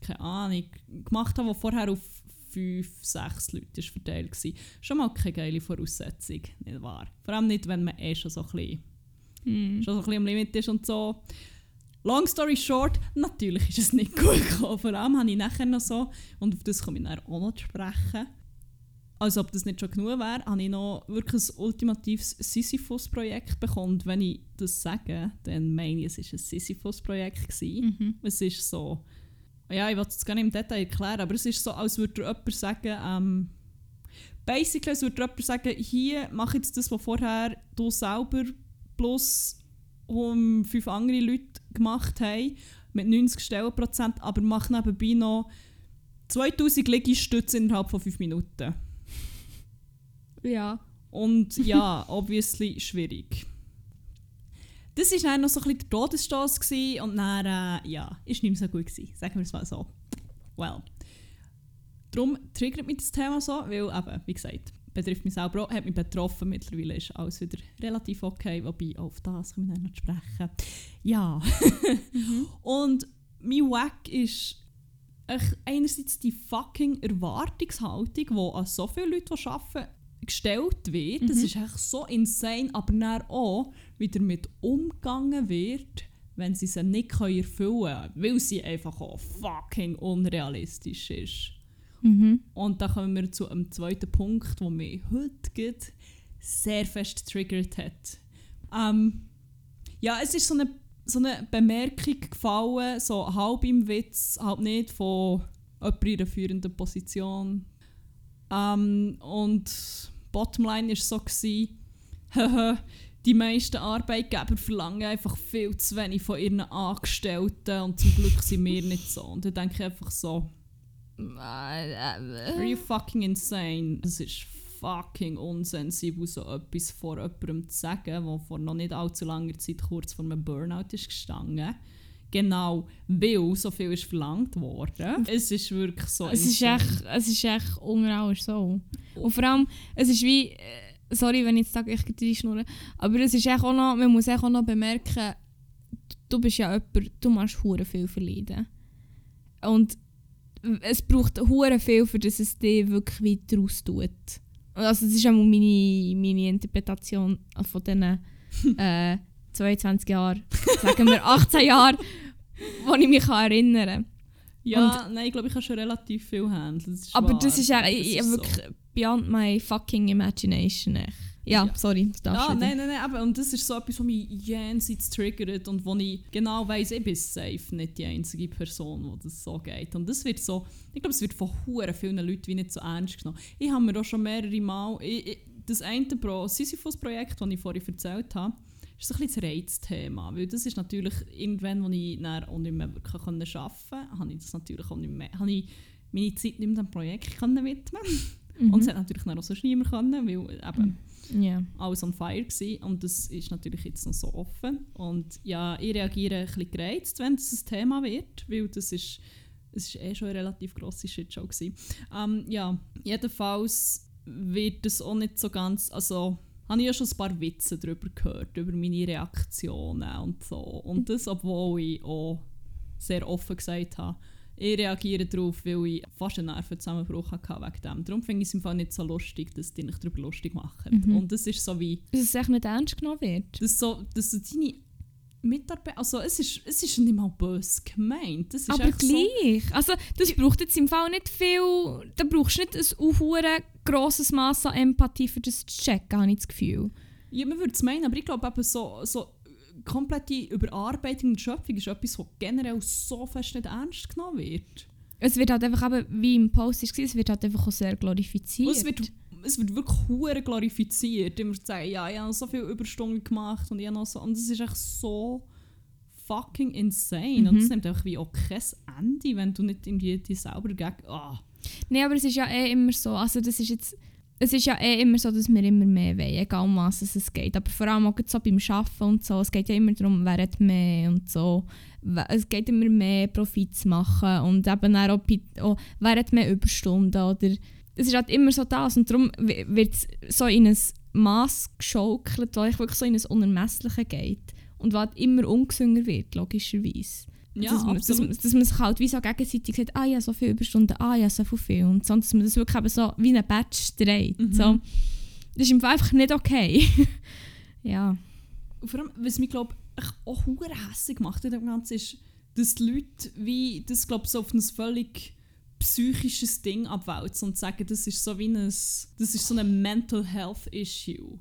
keine Ahnung, gemacht habe, der vorher auf fünf, sechs Leute ist verteilt war. Schon mal keine geile Voraussetzung, nicht wahr? Vor allem nicht, wenn man eh schon so ein bisschen Mhm. schon so ein bisschen am Limit ist und so. Long story short, natürlich ist es nicht <laughs> gut gekommen. Vor allem habe ich nachher noch so, und auf das komme ich nachher auch noch zu sprechen, als ob das nicht schon genug wäre, habe ich noch wirklich ein ultimatives Sisyphus-Projekt bekommen. Und wenn ich das sage, dann meine ich, es war ein Sisyphus-Projekt. gewesen. Mhm. Es ist so, ja, ich will es gar nicht im Detail erklären, aber es ist so, als würde jemand sagen, ähm, basically, als würde jemand sagen, hier, mach jetzt das, was vorher du selber plus um fünf andere Leute gemacht haben, mit 90 Stellenprozent, aber mach nebenbei noch 2000 Liegestütze innerhalb von 5 Minuten. Ja. Und ja, <laughs> obviously schwierig. Das war dann noch so ein bisschen der Todesstoß gewesen und dann, äh, ja, ist nicht mehr so gut gewesen, sagen wir es mal so. Well. Darum triggert mich das Thema so, weil eben, wie gesagt, betrifft mich selber auch, hat mich betroffen, mittlerweile ist alles wieder relativ okay, wobei auf das können wir dann noch sprechen. Ja. <laughs> Und mein Wack ist einerseits die fucking Erwartungshaltung, die an so viele Leute, die arbeiten, gestellt wird. Das Mhm. ist echt so insane, aber dann auch, wie damit umgegangen wird, wenn sie sie nicht können erfüllen können, weil sie einfach auch fucking unrealistisch ist. Mhm. Und da kommen wir zu einem zweiten Punkt, der mich heute geht, sehr fest triggert hat. Ähm, ja, es ist so eine, so eine Bemerkung gefallen, so halb im Witz, halb nicht, von jemandem in einer führenden Position. Ähm, und Bottomline war so, gewesen, <laughs> die meisten Arbeitgeber verlangen einfach viel zu wenig von ihren Angestellten und zum Glück sind wir nicht so. Und dann denke ich einfach so, Are you fucking insane? Das ist fucking unsensibel, so etwas vor jemandem zu sagen, der vor noch nicht allzu langer Zeit kurz vor einem Burnout ist gestanden. Genau, weil so viel ist verlangt worden. Es ist wirklich so Es ist echt, es ist echt unreal so. Und vor allem, es ist wie, äh, sorry, wenn ich jetzt sage, ich gehe schnurren, aber es ist echt auch noch, man muss echt auch noch bemerken, du bist ja jemand, du machst hure viel verleiden. Und es braucht hure viel, für dass es dir wirklich weiter tut. Also das ist auch meine, meine Interpretation von diesen <laughs> äh, 22 Jahren, sagen wir 18 Jahren, <laughs> wo ich mich erinnern kann. Ja, nein, ich glaube, ich habe schon relativ viel handeln. Aber wahr. das ist ja Das ich, ist so. wirklich beyond my fucking imagination. Echt. Ja, Ja. sorry, das darfst Ja, nein, nein, nein, aber und das ist so etwas, was mich jenseits triggert und wo ich genau weiss, ich bin safe nicht die einzige Person, wo das so geht. Und das wird so, ich glaube, es wird von huren vielen Leuten wie nicht so ernst genommen. Ich habe mir auch schon mehrere Mal, ich, ich, das eine Pro Sisyphus-Projekt, das ich vorhin erzählt habe, ist so ein bisschen das Reizthema, weil das ist natürlich irgendwann, wo ich dann auch nicht mehr wirklich arbeiten konnte, habe ich das natürlich auch nicht mehr, habe ich meine Zeit nicht mehr dem Projekt können widmen Mhm. Und es hat natürlich dann auch sonst niemand können, weil eben Ja. alles on fire gewesen und das ist natürlich jetzt noch so offen und ja, ich reagiere ein bisschen gereizt, wenn das ein Thema wird, weil das ist, es ist eh schon eine relativ grosse Shitshow gewesen. Ähm, ja, jedenfalls wird das auch nicht so ganz, also habe ich ja schon ein paar Witze darüber gehört, über meine Reaktionen und so und das, obwohl ich auch sehr offen gesagt habe, ich reagiere darauf, weil ich fast einen Nervenzusammenbruch hatte wegen dem. Darum finde ich es im Fall nicht so lustig, dass die dich darüber lustig machen. Mhm. Und das ist so wie, Dass es echt nicht ernst genommen wird. dass, so, dass so deine Mitarbeiter, also es ist, es ist nicht mal böse gemeint. Das ist Aber echt so, gleich. Also, das braucht jetzt im Fall nicht viel. Da brauchst du nicht ein grosses Maß an Empathie für das zu checken, habe ich das Gefühl. ja, man würde es meinen, aber ich glaube eben so, so komplette Überarbeitung und Schöpfung ist etwas, was generell so fest nicht ernst genommen wird. Es wird halt einfach eben, wie im Post war, es wird halt einfach auch sehr glorifiziert. Und es wird, es wird wirklich hure glorifiziert. Immer zu sagen, ja, ich habe so viele Überstunden gemacht und ich habe noch so. Und es ist echt so fucking insane. Und Mhm. es nimmt einfach wie auch kein Ende, wenn du nicht irgendwie dir selber gegen. Ah. Nein, aber es ist ja eh immer so. Also das ist jetzt, es ist ja eh immer so, dass wir immer mehr wollen, egal um was es geht. Aber vor allem auch so beim Arbeiten und so. Es geht ja immer darum, wer hat mehr und so. Es geht immer mehr Profit zu machen und eben auch, auch wer hat mehr Überstunden oder es ist halt immer so das und darum wi- wird es so in ein Maß geschaukelt, weil ich wirklich so in ein Unermessliche geht und was halt immer ungesünger wird, logischerweise. Ja, dass, man, dass, absolut. man- dass man sich halt wie so gegenseitig sagt, ah ja, so viele Überstunden, ah ja, so viel. Und sonst, dass man das wirklich eben so wie ein Batch dreht. Mhm. So. Das ist im Fall einfach nicht okay. <laughs> ja. Und vor allem, was mich glaube ich auch hässlich macht in dem Ganzen ist, dass die Leute wie das glaube so auf ein völlig psychisches Ding abwälzen und sagen, das ist so wie ein das ist so ein Mental Health Issue.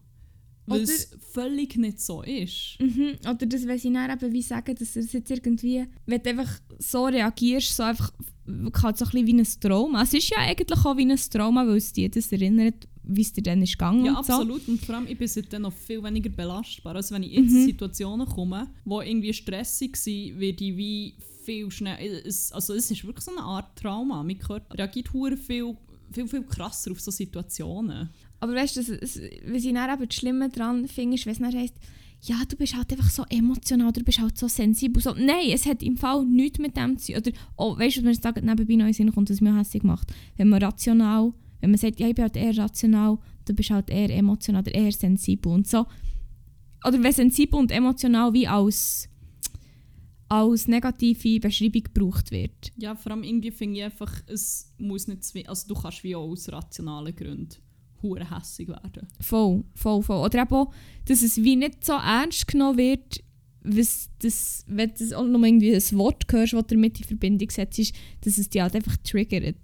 Was Oder- völlig nicht so ist. Mhm. Oder das weiß ich dann eben wie sagen, dass es jetzt irgendwie, wenn du einfach so reagierst, so einfach halt so ein bisschen wie ein Trauma. Es ist ja eigentlich auch wie ein Trauma, weil es dich das erinnert, wie es dir dann ist gegangen Ja, und so. absolut. Und vor allem, ich bin seitdem noch viel weniger belastbar. Also wenn ich in Mhm. Situationen komme, die irgendwie stressig waren, werde ich wie viel schnell... Es, also es ist wirklich so eine Art Trauma. Mein Körper reagiert viel, viel, viel krasser auf so Situationen. Aber weißt du, was ich dann eben das Schlimme daran finde, ist, wenn es dann heisst, ja, du bist halt einfach so emotional, du bist halt so sensibel. So, nein, es hat im Fall nichts mit dem zu tun. Oder, oh, weißt du, wenn es nebenbei noch in Sinn kommt, mich auch hässlich macht. Wenn man rational, wenn man sagt, ja, ich bin halt eher rational, du bist halt eher emotional oder eher sensibel und so. Oder wenn sensibel und emotional wie als, als negative Beschreibung gebraucht wird. Ja, vor allem irgendwie finde ich einfach, es muss nicht... zwi- Also du kannst wie auch aus rationalen Gründen hure hässig werden. Voll, voll, voll. Oder eben auch, dass es wie nicht so ernst genommen wird, was das, wenn du auch noch irgendwie ein Wort hörst, das damit in Verbindung setzt, ist, dass es dich halt einfach triggert.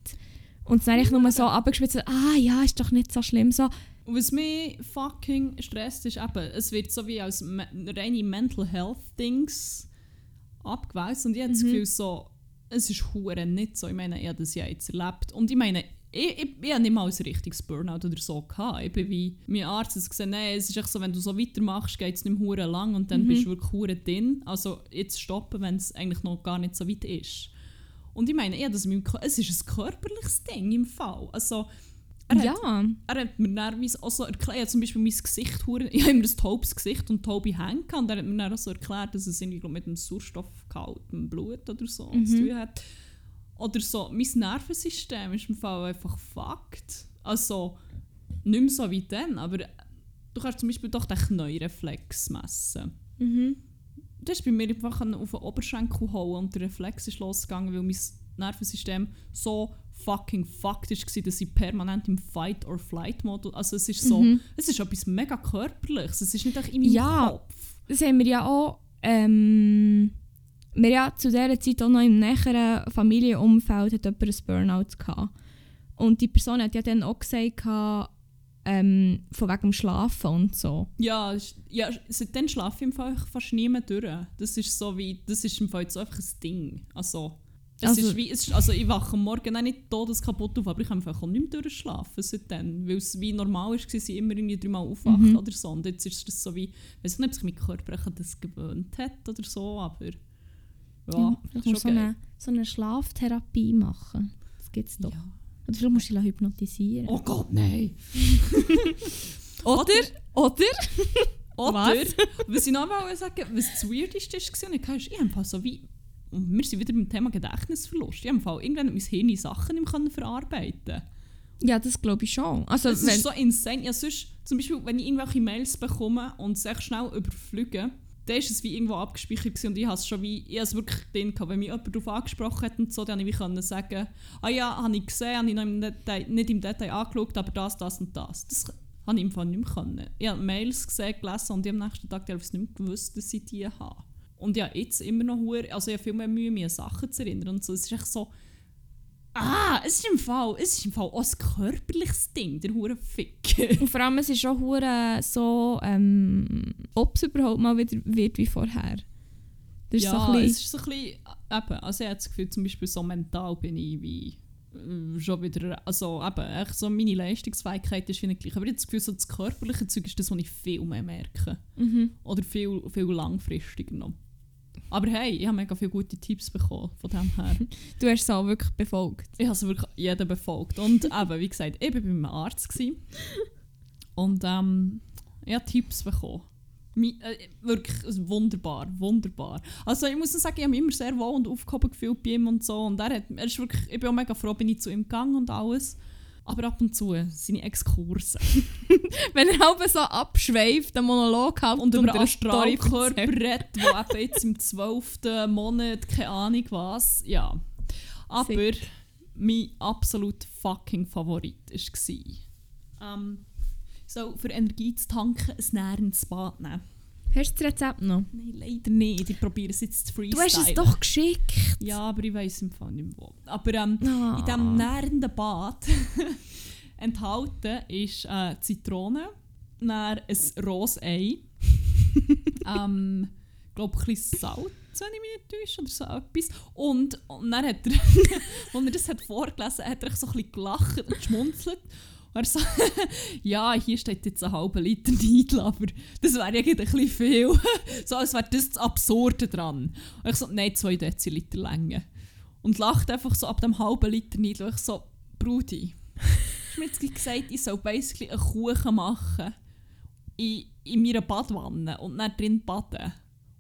Und es dann eigentlich nur so abgespitzt, ah ja, ist doch nicht so schlimm. So, Und was mich fucking stresst, ist eben, es wird so wie als me reine Mental Health Dings abgewälzt und ich habe das Mhm. Gefühl so, es ist hure nicht so. Ich meine, ich habe das ja jetzt erlebt. Und ich meine, ich, ich, ich habe nicht mal ein richtiges Burnout oder so gehabt. Ich bin wie, mein Arzt hat gesagt, nein, es ist echt so, wenn du so weitermachst, geht es nicht mehr lang und dann Mhm. bist du wirklich hure drin. Also jetzt stoppen, wenn es eigentlich noch gar nicht so weit ist. Und ich meine, ja, das es ist ein körperliches Ding im Fall. Also, er hat ja. er hat mir dann auch so erklärt, er hat zum Beispiel mein Gesicht, <laughs> ich habe immer ein taubes Gesicht und taube Hände und er hat mir dann auch so erklärt, dass es irgendwie mit dem Sauerstoffgehalt im Blut oder so Mhm. zu tun hat. Oder so, mein Nervensystem ist im Fall einfach fucked. Also, nicht mehr so wie dann, aber du kannst zum Beispiel doch den Knäureflex messen. Mhm. Das ist bei mir einfach auf den Oberschenkel hauen und der Reflex ist losgegangen, weil mein Nervensystem so fucking fucked war, dass ich permanent im Fight-or-Flight-Modus... Also es ist so... Mhm. Es ist etwas mega körperliches. Es ist nicht echt in meinem Ja. Kopf. Das haben wir ja auch, ähm, wir ja zu dieser Zeit auch noch im näheren Familienumfeld hat jemand ein Burnout gehabt. Und die Person hat ja dann auch gesagt, ähm, von wegen dem Schlafen und so. Ja, ist- ja, seitdem schlafe ich im Fall fast nie mehr durch. Das ist so wie... Das ist im Fall so einfach ein Ding. Also... Es Also- ist wie, es ist, also ich wache am Morgen auch nicht todeskaputt auf, aber ich kann einfach auch nicht mehr durchschlafen seitdem. Weil es wie normal war, dass ich immer irgendwie dreimal aufwachen Mhm. oder so. Und jetzt ist das so wie... Ich weiß nicht, ob sich mein Körper das gewöhnt hat oder so, aber... Ja, Ja, vielleicht ist du so eine, so eine Schlaftherapie machen. Das gibt es doch. Ja. Oder vielleicht musst du dich hypnotisieren. Oh Gott, nein! <laughs> Oder? Oder? Oder, Was? was ich noch mal sagen was das Weirdeste war, ich habe so wie, und wir sind wieder beim Thema Gedächtnisverlust, ich habe im Fall irgendwann mein Hirn Sachen nicht verarbeiten Ja, das glaube ich schon. Also, Es wenn, ist so insane. Ja, sonst, zum Beispiel, wenn ich irgendwelche Mails bekomme und sie schnell überfliege, dann ist es wie irgendwo abgespeichert gewesen und ich habe es schon wie, ich es wirklich drin gehabt. Wenn mich jemand darauf angesprochen hat und so, dann habe ich wie können sagen, ah ja, habe ich gesehen, habe ich noch im Detail, nicht im Detail angeschaut, aber das, das und das. Das habe ich im Fall nicht mehr können. Ich habe Mails gesehen, gelesen und ich am nächsten Tag teilweise nicht mehr gewusst, dass ich die habe. Und ja, jetzt immer noch hure, also ich habe viel mehr Mühe, mich an Sachen zu erinnern und so. Es ist echt so, ah, es ist im Fall, es ist im Fall auch ein körperliches Ding, der hure Fick. und vor allem, es ist schon hure so, ähm, ob es überhaupt mal wieder wird wie vorher. Das ist ja, so ein es ist so ein bisschen, eben, also ich habe das Gefühl, zum Beispiel so mental bin ich wie äh, schon wieder, also eben, echt so meine Leistungsfähigkeit ist wie nicht gleich. Aber ich habe das Gefühl, so das körperliche Zeug ist das, was ich viel mehr merke. mhm. Oder viel, viel langfristiger noch. Aber hey, ich habe mega viele gute Tipps bekommen von dem her. Du hast es auch wirklich befolgt. Ich habe es wirklich jeden befolgt. Und eben, wie gesagt, ich war bei einem Arzt. Gewesen. Und ähm, ich habe Tipps bekommen. Mi- äh, wirklich also wunderbar, wunderbar. Also ich muss sagen, ich habe mich immer sehr wohl und aufgehoben gefühlt bei ihm und so. Und er, hat, er ist wirklich, ich bin auch mega froh, bin ich zu ihm gegangen und alles. Aber ab und zu seine Exkurse. <laughs> Wenn er halb so abschweift, den Monolog hat Und über eine Story Astralkörper redet, wo eben jetzt im 12. Monat, keine Ahnung was. Ja. Aber Sick. mein absolut fucking Favorit war, ähm, so für Energie zu tanken, ein nährendes Bad nehmen. Hast du das Rezept noch? Nein, leider nicht. Ich probiere es jetzt zu Du freestylen. hast es doch geschickt. Ja, aber ich weiß im Fall nicht mehr wo. Aber ähm, Ah. in diesem nährenden Bad <laughs> enthalten ist äh, Zitrone, dann ein rohes Ei, <laughs> ähm, glaube ein bisschen Salz, wenn ich mich nicht täusche, oder so etwas. Und, und dann hat er, <laughs> als er das hat vorgelesen hat, hat er so ein bisschen gelacht und geschmunzelt. Er so, <laughs> ja, hier steht jetzt ein halber Liter Neidl, aber das wäre ja ein bisschen viel. <laughs> so als wäre das das Absurde dran. Und ich so, nein, zwei Deziliter Länge. Und lacht einfach so ab dem halben Liter Neidl. Und ich so, Brudi, hast mir jetzt gesagt, ich soll basically einen Kuchen machen in, in meiner Badwanne und dann drin baden.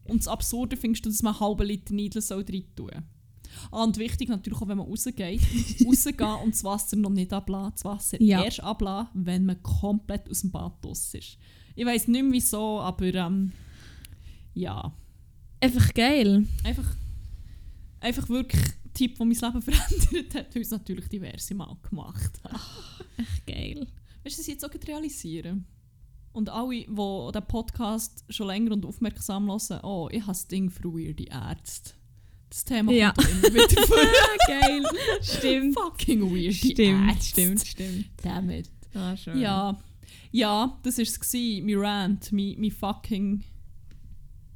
Und das Absurde findest du, dass man einen halben Liter Neidl soll rein tun soll. Ah, und wichtig natürlich auch, wenn man rausgeht, <laughs> rausgehen und das Wasser noch nicht abladen. Das Wasser Ja. erst abladen, wenn man komplett aus dem Bad raus ist. Ich weiß nicht mehr wieso, aber ähm, ja. Einfach geil. Einfach, einfach wirklich ein Tipp, der mein Leben <laughs> verändert hat, weil es natürlich diverse Mal gemacht habe. Echt geil. Weißt du, das jetzt auch realisieren? Und alle, die den Podcast schon länger und aufmerksam hören, oh, ich habe das Ding für weirde Ärzte. Das Thema Ja. kommt immer wieder <laughs> vor. geil. Stimmt. Fucking weirde Stimmt, Ärzte. stimmt, stimmt. Damn it. Ah, schön. Ja, ja, das war es. Mein Rant, mein, mein fucking...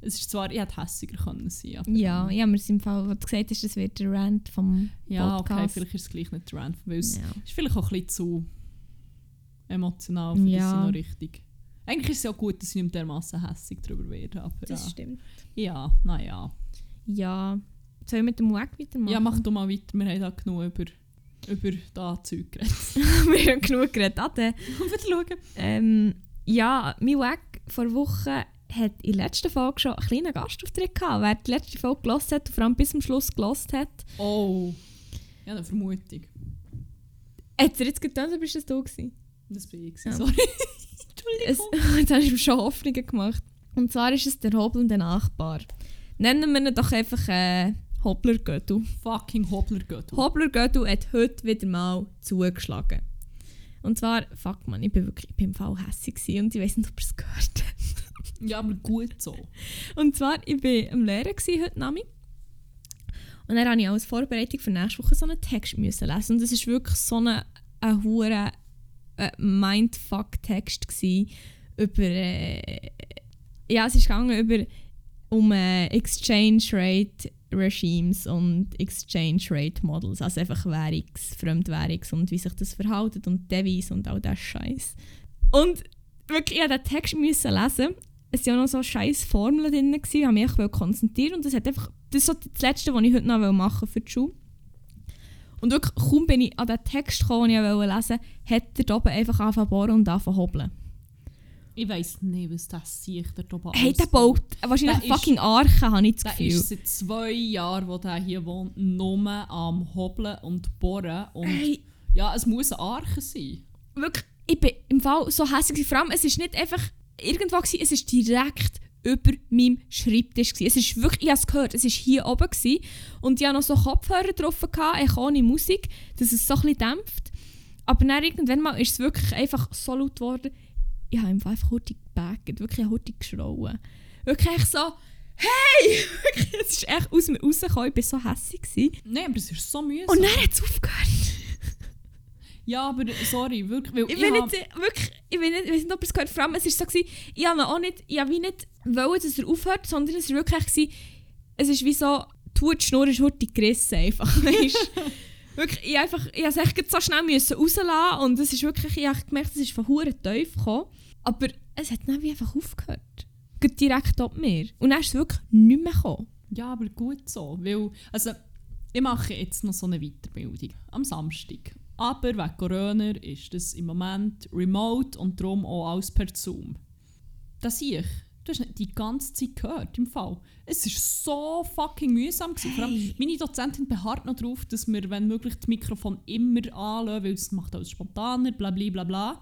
Es ist zwar, ich hätte hässiger können sein aber, Ja, ja, sind im Fall, was du gesagt hast, das wird der Rant vom ja okay, Podcast. vielleicht ist es gleich nicht der Rant, weil es Ja. ist vielleicht auch ein bisschen zu emotional für Ja. das noch richtig. Eigentlich ist es ja auch gut, dass ich nicht dermaßen hässig darüber werde, aber Das äh, stimmt. ja, naja. Ja. Soll ich mit dem Wack weitermachen? Ja, mach du mal weiter, wir haben da genug über, über das Zeug geredet. <laughs> wir haben genug geredet. Ah, dann. <laughs> Wieder schauen. Ähm, ja, mein Wack vor Wochen hat in der letzten Folge schon einen kleinen Gastauftritt gehabt. Wer die letzte Folge gehört hat und vor allem bis zum Schluss gehört hat, Oh, ja, eine Vermutung. hat er jetzt getan, oder bist das du gewesen? Das bin ich, Ja. sorry. <laughs> Es, Entschuldigung. jetzt hast du schon Hoffnungen gemacht. Und zwar ist es der hobelnde Nachbar. Nennen wir ihn doch einfach äh, Hobbler-Göttu. Fucking Hobbler-Göttel. Hobbler-Göttu hat heute wieder mal zugeschlagen. Und zwar, fuck man, ich bin wirklich ich bin im Fall hässig und ich weiß nicht, ob ihr es gehört habt. <laughs> Ja, aber gut so. Und zwar, ich war am Lehren heute Nami. Und dann musste ich als Vorbereitung für nächste Woche so einen Text müssen lesen. Und das war wirklich so ein, hure äh, Mindfuck-Text über... Äh, ja, es ist gegangen über um äh, Exchange Rate Regimes und Exchange Rate Models, also einfach Währungs-, Fremdwährungs- und wie sich das verhält und Devise und all das Scheiß. Und wirklich, ich den Text müssen lesen. Es waren auch noch so scheiß Formeln drin, gewesen, ich wollte mich konzentrieren und das, hat einfach, das ist so das Letzte, was ich heute noch machen für die Schule. Und wirklich, kaum bin ich an den Text gekommen, den ich lesen wollte, hat er oben einfach angefangen bohren und angefangen zu hobeln. Ich weiss nicht, was das sich da oben Hey, der baut wahrscheinlich Der fucking Arche, habe ich das Der Gefühl. ist seit zwei Jahren, wo der hier wohnt, nur am Hobeln und Bohren. Und Hey, ja, es muss eine Arche sein. wirklich, ich bin im Fall so hässlich. Vor allem, es ist nicht einfach irgendwo, gewesen, es ist direkt über meinem Schreibtisch. Gewesen. Es ist wirklich, ich habe es gehört, es ist hier oben gewesen. und ich hatte noch so Kopfhörer drauf, echt ohne Musik, dass es so ein bisschen dämpft. Aber dann irgendwann mal ist es wirklich einfach so laut geworden, ich habe einfach hurtig gebackt, wirklich hurtig geschrauen. Wirklich so, hey! <laughs> Es ist echt aus mir rausgekommen, ich war so hässlich. gewesen. Nein, aber es ist so mühsam. Und dann hat es aufgehört. Ja, aber sorry, wirklich. Weil Ich will hab- nicht, wirklich, ich will nicht, ich weiß nicht, ob es gehört, vor allem, es war so, gewesen, ich habe auch nicht, ich habe wie nicht wollen, dass er aufhört, sondern es war wirklich, gewesen, es ist wie so, die Schnur ist heute gerissen einfach, <laughs> weißt Wirklich, ich einfach, ich es echt so schnell müssen rauslassen und es ist wirklich, ich habe gemerkt, es ist von hure tief gekommen, aber es hat dann wie einfach aufgehört. Geht direkt ab mir. Und dann ist es wirklich nicht mehr gekommen. Ja, aber gut so. Weil, also, ich mache jetzt noch so eine Weiterbildung am Samstag. Aber wegen Corona ist das im Moment remote und darum auch alles per Zoom. Das sehe ich. Du hast nicht die ganze Zeit gehört im Fall. Es war so fucking mühsam. Gewesen. Vor allem, Hey. meine Dozentin beharrt noch darauf, dass wir, wenn möglich, das Mikrofon immer anlassen, weil es macht alles spontaner, bla bla bla bla.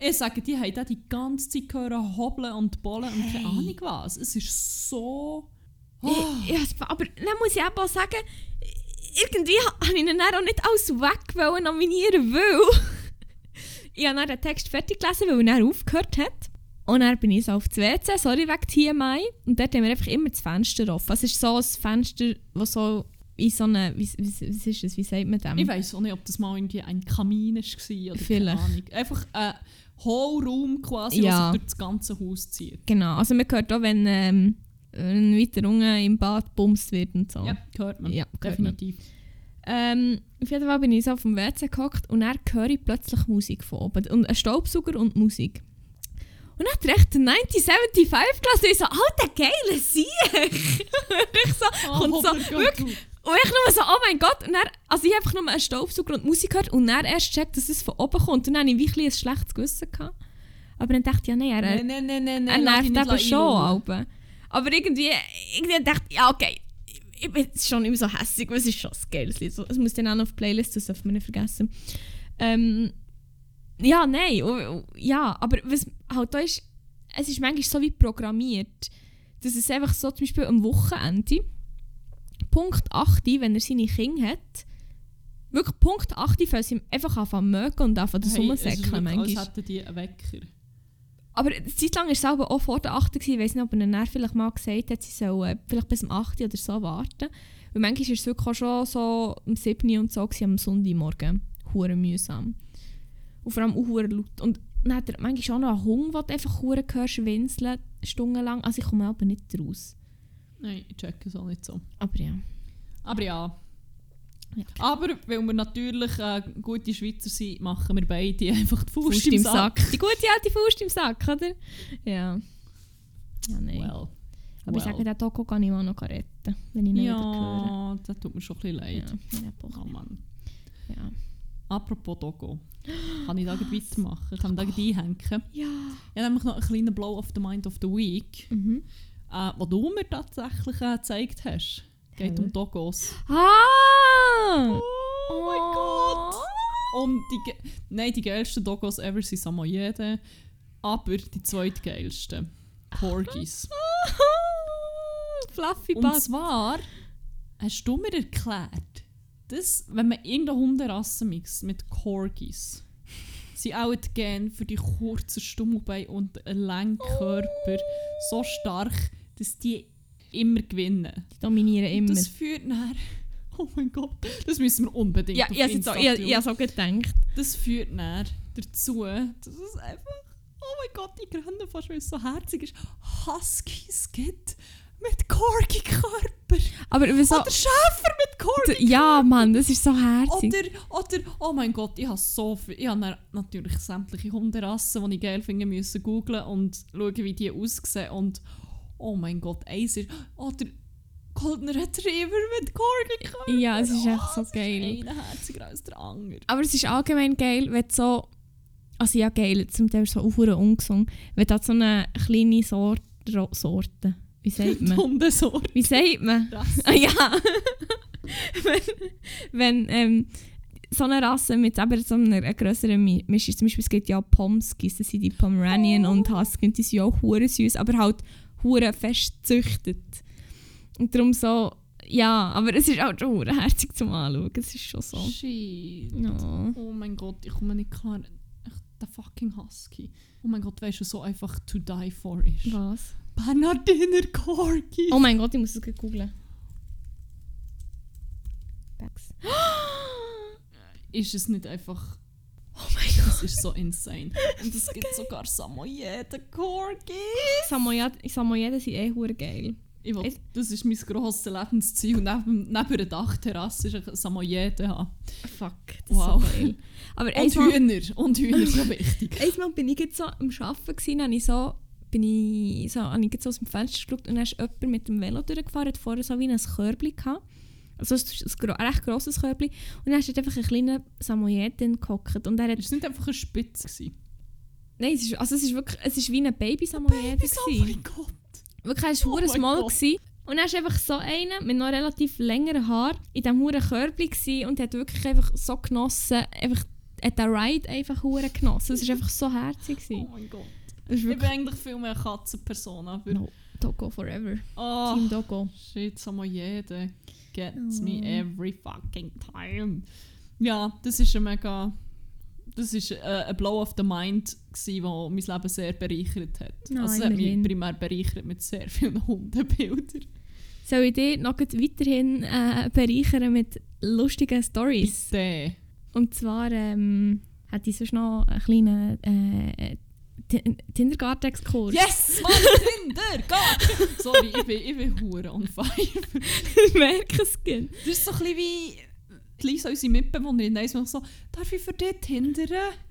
Ich sage, die haben die ganze Zeit gehört, hobeln und bollen und keine Hey. Ahnung was. Es ist so... Oh. Ich, ich, aber dann muss ich auch sagen, irgendwie ha- habe ich ihn dann auch nicht alles weg nominieren, weil <laughs> ich habe dann den Text fertig gelesen, weil er aufgehört hat. Und dann bin ich so auf das WC, sorry, wegen TMI. Und dort haben wir einfach immer das Fenster offen. Es ist so ein Fenster, das so in so eine, wie, wie, wie ist das, wie sagt man dem? Ich weiß auch nicht, ob das mal irgendwie ein Kamin war oder Vielleicht. keine Ahnung. Einfach ein Hohlraum quasi, Ja. der sich durch das ganze Haus zieht. Genau, also man hört auch, wenn, ähm, wenn weiter unten im Bad bumst wird und so. Ja, hört man. Ja, hört man. definitiv. Ähm, auf jeden Fall bin ich so auf dem WC gehockt und dann höre ich plötzlich Musik von oben. Und ein Staubsauger und Musik. Und dann hat er echt den 1975 gelassen. Und ich so, alter, geile Sieg! <laughs> ich so, kommt so, wirklich, und ich nur so, oh mein Gott. Und dann, also ich habe einfach nur einen Staubsauger und Musik gehört und dann erst checkt, dass es von oben kommt. Und dann hatte ich wirklich ein schlechtes Gewissen. Gehabt. Aber dann dachte ich, ja, nein, er, Nein, nein, nein, nein, er nervt eben schon. Aber, aber irgendwie, irgendwie dachte ich, ja, okay. Ich bin schon immer so hässlich, weil es ist schon ein geiles Lied. Es muss dann auch noch auf die Playlist, das darf man nicht vergessen. Ähm, ja, nein. oh, oh, Ja, aber was halt da ist, es ist manchmal so wie programmiert, dass es einfach so zum Beispiel am Wochenende, Punkt 8, wenn er seine Kinder hat, wirklich Punkt 8 fangen sie einfach anfangen mögen und anfangen zu Hey, rumsäckeln manchmal. als hätten die einen Wecker. Aber eine Zeit lang war es selber auch vor der 8. gewesen. Ich weiß nicht, ob er dann vielleicht mal gesagt hat, sie sollen vielleicht bis zum 8. oder so warten. Weil manchmal war es wirklich auch schon so um 7. und so gewesen, am Sonntagmorgen. Hure mühsam. Und vor allem auch laut. Und dann hat er manchmal auch noch einen den du einfach hure hörst, winseln, stundenlang. Also ich komme aber nicht raus. Nein, ich check es auch nicht so. Aber ja. Aber ja. Ja. Aber weil wir natürlich äh, gute Schweizer sind, machen wir beide einfach die Faust, Faust im Sack. Die gute alte Faust im Sack, oder? Ja. Ja, nein. Well. aber well. ich sage, den Toko kann ich mal noch retten, wenn ich ihn wieder höre. Ja, das tut mir schon ein bisschen leid. Ja, ja. Oh Mann. ja. Apropos Dogo. <gasps> Kann ich da weitermachen? Kann ich da gleich einhängen? Ja. Ich habe nämlich noch einen kleinen Blow of the Mind of the Week, Mhm. äh, wo du mir tatsächlich äh, gezeigt hast. Geht Hä? um Dogos. Ah! Oh mein Gott! Um die, nein, die geilsten Dogos ever sind Samoyede, aber die zweitgeilsten. Corgis. <laughs> Fluffy Und Butt. zwar hast du mir erklärt, dass, wenn man irgendeine Hunderasse mixt mit Corgis, sie auch die Gene für die kurzen Stummelbeine und einen langen Körper so stark, dass die immer gewinnen. Die dominieren immer. Das führt nach. <laughs> Oh mein Gott, das müssen wir unbedingt ja, auf ich habe Insta so, ich, ich hab so gedacht. Das führt nach dazu, dass es einfach. Oh mein Gott, ich gründe fast, weil es so herzig ist. Huskies gibt mit Corgi-Körper. Aber wieso? Oder Schäfer mit Corgi. Ja, Mann, das ist so herzig. Oder, oder, oh mein Gott, ich habe so viel. Ich habe natürlich sämtliche Hunderassen, die ich geil finde, müssen googlen und schauen, wie die aussehen. Und oh mein Gott, ist. Oder Golden Retriever mit Corgi. Ja, es ist echt so es geil. Einer herziger als der andere. Aber es ist allgemein geil, wenn du so. Also ja, geil, zum Teil so auch ungesund. Wenn du so eine kleine Sorte. Sorte. Wie sagt man? <laughs> Hundesorte. Wie sagt man? Rasse. Ah ja. <laughs> wenn wenn ähm, so eine Rasse mit eben so einer Mi- Mischung, zum Beispiel es gibt ja Pomskis, das sind die Pomeranian Oh. und Husky, die sind ja auch hure süß, aber halt hure fest gezüchtet. Und darum so, ja, aber es ist auch schon hure herzig zum Anschauen, es ist schon so. Shit. Ja. Oh mein Gott, ich komme nicht klar. Echt, der fucking Husky. Oh mein Gott, weißt du, so einfach to die for ist. Was? Bernardiner Corgi. Oh mein Gott, ich muss es googeln. Bags. Ist es nicht einfach. Oh mein Das ist so insane. <laughs> Und es gibt sogar Samoyeden Corgi. Samoyed- Samoyeden sind eh geil. Ich will, das ist mein grosses Lebensziel. Neben, neben einer Dachterrasse ist ein Samoyeden haben. Fuck, das Wow. ist so geil. Aber <laughs> Und Hühner. Und Hühner sind <laughs> wichtig. einmal bin ich jetzt so am Arbeiten habe ich so, bin ich so, habe ich so aus dem Fenster geschaut und dann ist jemand mit dem Velo durchgefahren, hat vorher so wie ein Körbchen gehabt. Also ein, ein, ein recht grosses Körbchen. Und dann ist einfach ein kleiner Samoyedin gehockt und er hat... Es war nicht einfach eine Spitze. gewesen. Nein, es ist, also es ist wirklich, es ist wie ein Baby-Samoyede Babys, oh mein Gott. Wirklich, er war Oh oh small. Gott. Gewesen. Und dann war einfach so einer mit noch relativ längeren Haaren in diesem huren Körbchen und hat wirklich einfach so genossen, einfach, hat den Ride einfach genossen. Es war einfach so herzig. Oh Gewesen. mein Gott. Ich bin wirklich eigentlich viel mehr Katzenperson. Aber. no, Dogo forever. Oh, Team Dogo. shit, Samoyede gets Oh. me every fucking time. Ja, das ist ein mega. Das ist äh, ein Blow of the Mind, der mein Leben sehr bereichert hat. Ja, also es hat mich primär bereichert mit sehr vielen <laughs> Hundebildern. Soll ich dich noch weiterhin äh, bereichern mit lustigen Stories? Bitte. Und zwar ähm, hatte ich sonst noch einen kleinen äh, Kindergarten-Exkurs. Yes, <laughs> Mann, Tinder, Gott! Sorry, ich bin, ich bin hure on fire. ich merke es. gell. Das ist so ein bisschen wie... Lisa, unsere Mitbewohnerin, eins Mal so, darf ich für dich hindern?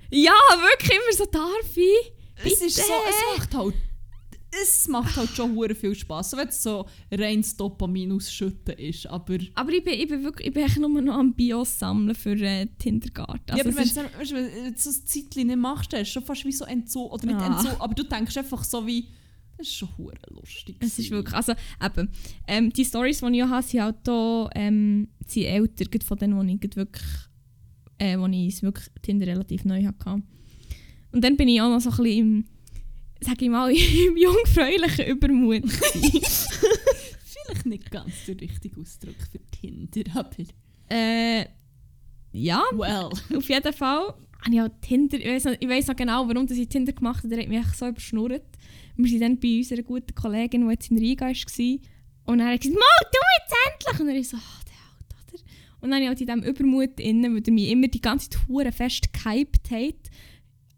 Ja, wirklich immer so darf ich. Es ist so, Bitte? es macht halt, es macht halt schon hure viel Spass, wenn es so reines Dopamin ausschütten ist, aber... Aber ich bin, ich bin wirklich, ich bin echt nur noch am Bios sammeln für äh, Kindergarten. ja, Also aber es wenn, ist- du- so ein Zeitchen nicht machst, dann ist schon fast wie so Entzug, oder nicht Ah. Entzug, aber du denkst einfach so wie, das ist schon hure lustig. Es ist wirklich, also eben, ähm, die Stories, die ich habe, sind halt da, ähm, sind älter, von denen, die ich wirklich, äh, wo ich wirklich Tinder relativ neu hatte. Und dann bin ich auch noch so ein bisschen im, sag ich mal, <laughs> im jungfräulichen Übermut. <laughs> Vielleicht nicht ganz der richtige Ausdruck für Tinder, aber... äh, ja, Well. auf jeden Fall habe ich auch Tinder, ich weiss noch, genau, warum ich Tinder gemacht habe, der hat mich so überschnurrt. Wir waren dann bei unserer guten Kollegin, die jetzt in Riga war. Und dann hat er gesagt, «Mal, du jetzt endlich!» Und dann ich so, «Ah, der halt, oder?» Und dann habe ich halt in diesem Übermut innen, weil er mich immer die ganze Zeit hure fest gehypt hat,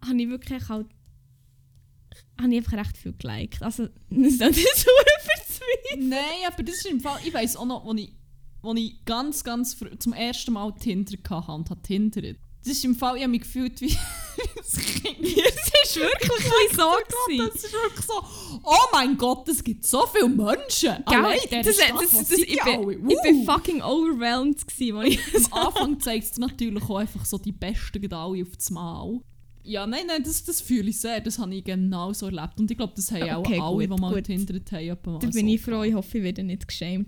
habe ich wirklich halt habe ich einfach recht viel geliked. Also, <laughs> das ist nicht so verzweifelt. Nein, aber das ist im Fall, ich weiss auch noch, als ich, als ich ganz, ganz früh, zum ersten Mal Tinder hatte und habe Tindert. Das ist im Fall, ich habe mich gefühlt wie <laughs> ein Kind. <laughs> Es ist wirklich so. gewesen. Das ist wirklich so, oh mein Gott, es gibt so viele Menschen. Gell? Allein das, das, Stadt, das, das, ich, bin, ich bin fucking overwhelmed gewesen, als ich Am Anfang zeigt es natürlich auch einfach so die Besten alle auf das Mal. Ja, nein, nein, das, das fühle ich sehr. Das habe ich genau so erlebt. Und ich glaube, das haben Okay, auch alle, gut, die mal gut. Tindert haben. Da bin so ich froh, ich hoffe, ich werde nicht geschämt.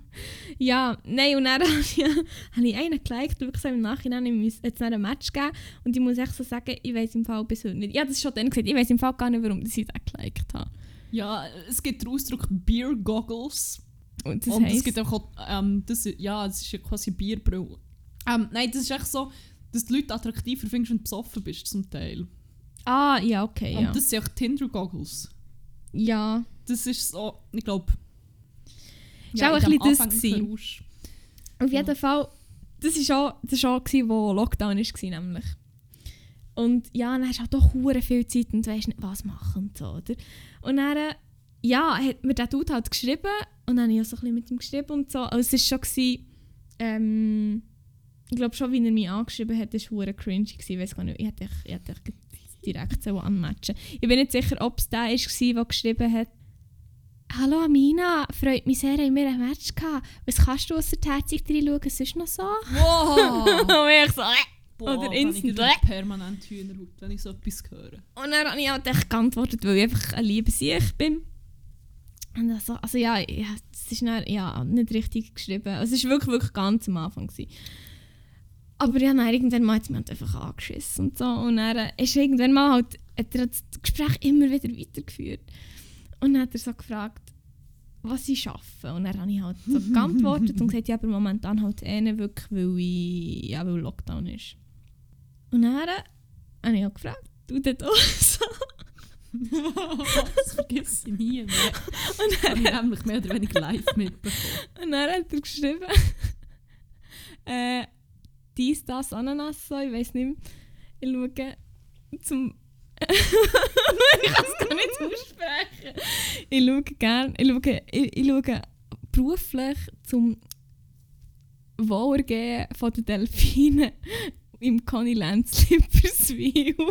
Ja, nein, und dann <laughs> habe ich, einen geliked, wirklich so im Nachhinein, ich muss jetzt noch ein Match geben. Und ich muss echt so sagen, ich weiß im Fall bis heute nicht. Ja, das ist schon dann gesagt, ich weiß im Fall gar nicht, warum ich den geliked habe. Ja, es gibt den Ausdruck Beer Goggles. Und das und es gibt auch, ähm, das, ja, es ist ja quasi Bierbrille. Ähm, nein, das ist echt so, dass die Leute attraktiver findest, wenn du besoffen bist, zum Teil. Ah, ja, okay, Und ja. das sind auch Tinder-Goggles. ja. Das ist so, ich glaube... Ist auch ein bisschen das gewesen. Auf Ja. jeden Fall, das war auch, das war auch, gewesen, wo Lockdown war, nämlich. Und ja, dann hast du halt doch hure viel Zeit und weisst nicht, was machen und so, oder? Und dann, äh, ja, hat mir der Dude halt geschrieben und dann habe ich auch so ein bisschen mit ihm geschrieben und so. Also es war schon, gewesen, ähm, ich glaube schon, wie er mich angeschrieben hat, das war hure cringe. Gewesen. Ich weiß gar nicht, ich hätte ich hätte ich direkt so anmatchen Ich bin nicht sicher, ob es der war, der geschrieben hat, Hallo Amina, freut mich sehr, haben wir ein Match gehabt. Was kannst du außer Tätig schauen? Sonst noch so? Wow! <laughs> Und ich so, äh. Boah, Oder ich instant gleich permanent Hühnerhaut, wenn ich so etwas höre. Und dann habe ich halt echt geantwortet, weil ich einfach ein lieber Sieg bin. Und dann so, also ja, ja, es ist dann, ja, nicht richtig geschrieben. Also es war wirklich, wirklich ganz am Anfang. Gewesen. Aber ja, dann irgendwann mal hat es mich halt einfach angeschissen und so. Und dann äh, ist irgendwann mal halt, hat er das Gespräch immer wieder weitergeführt. Und dann hat er so gefragt, was ich schaffe. Und dann habe ich halt so <laughs> geantwortet und gesagt, ja, aber momentan halt eh nicht wirklich, weil, ich, ja, weil Lockdown ist. Und dann äh, habe ich auch gefragt, du das auch so? <laughs> das vergesse ich nie mehr. Und Das habe ich nämlich mehr oder weniger live mitbekommen. Und dann hat er geschrieben, <laughs> äh, dies, das, Ananas, so, ich weiß nicht mehr. Ich schaue zum. <laughs> ich kann es gar nicht aussprechen. Ich schaue gerne, ich schaue, ich, ich schaue beruflich zum Wohlergehen von den Delfinen im Connyland Slipperswil. <laughs>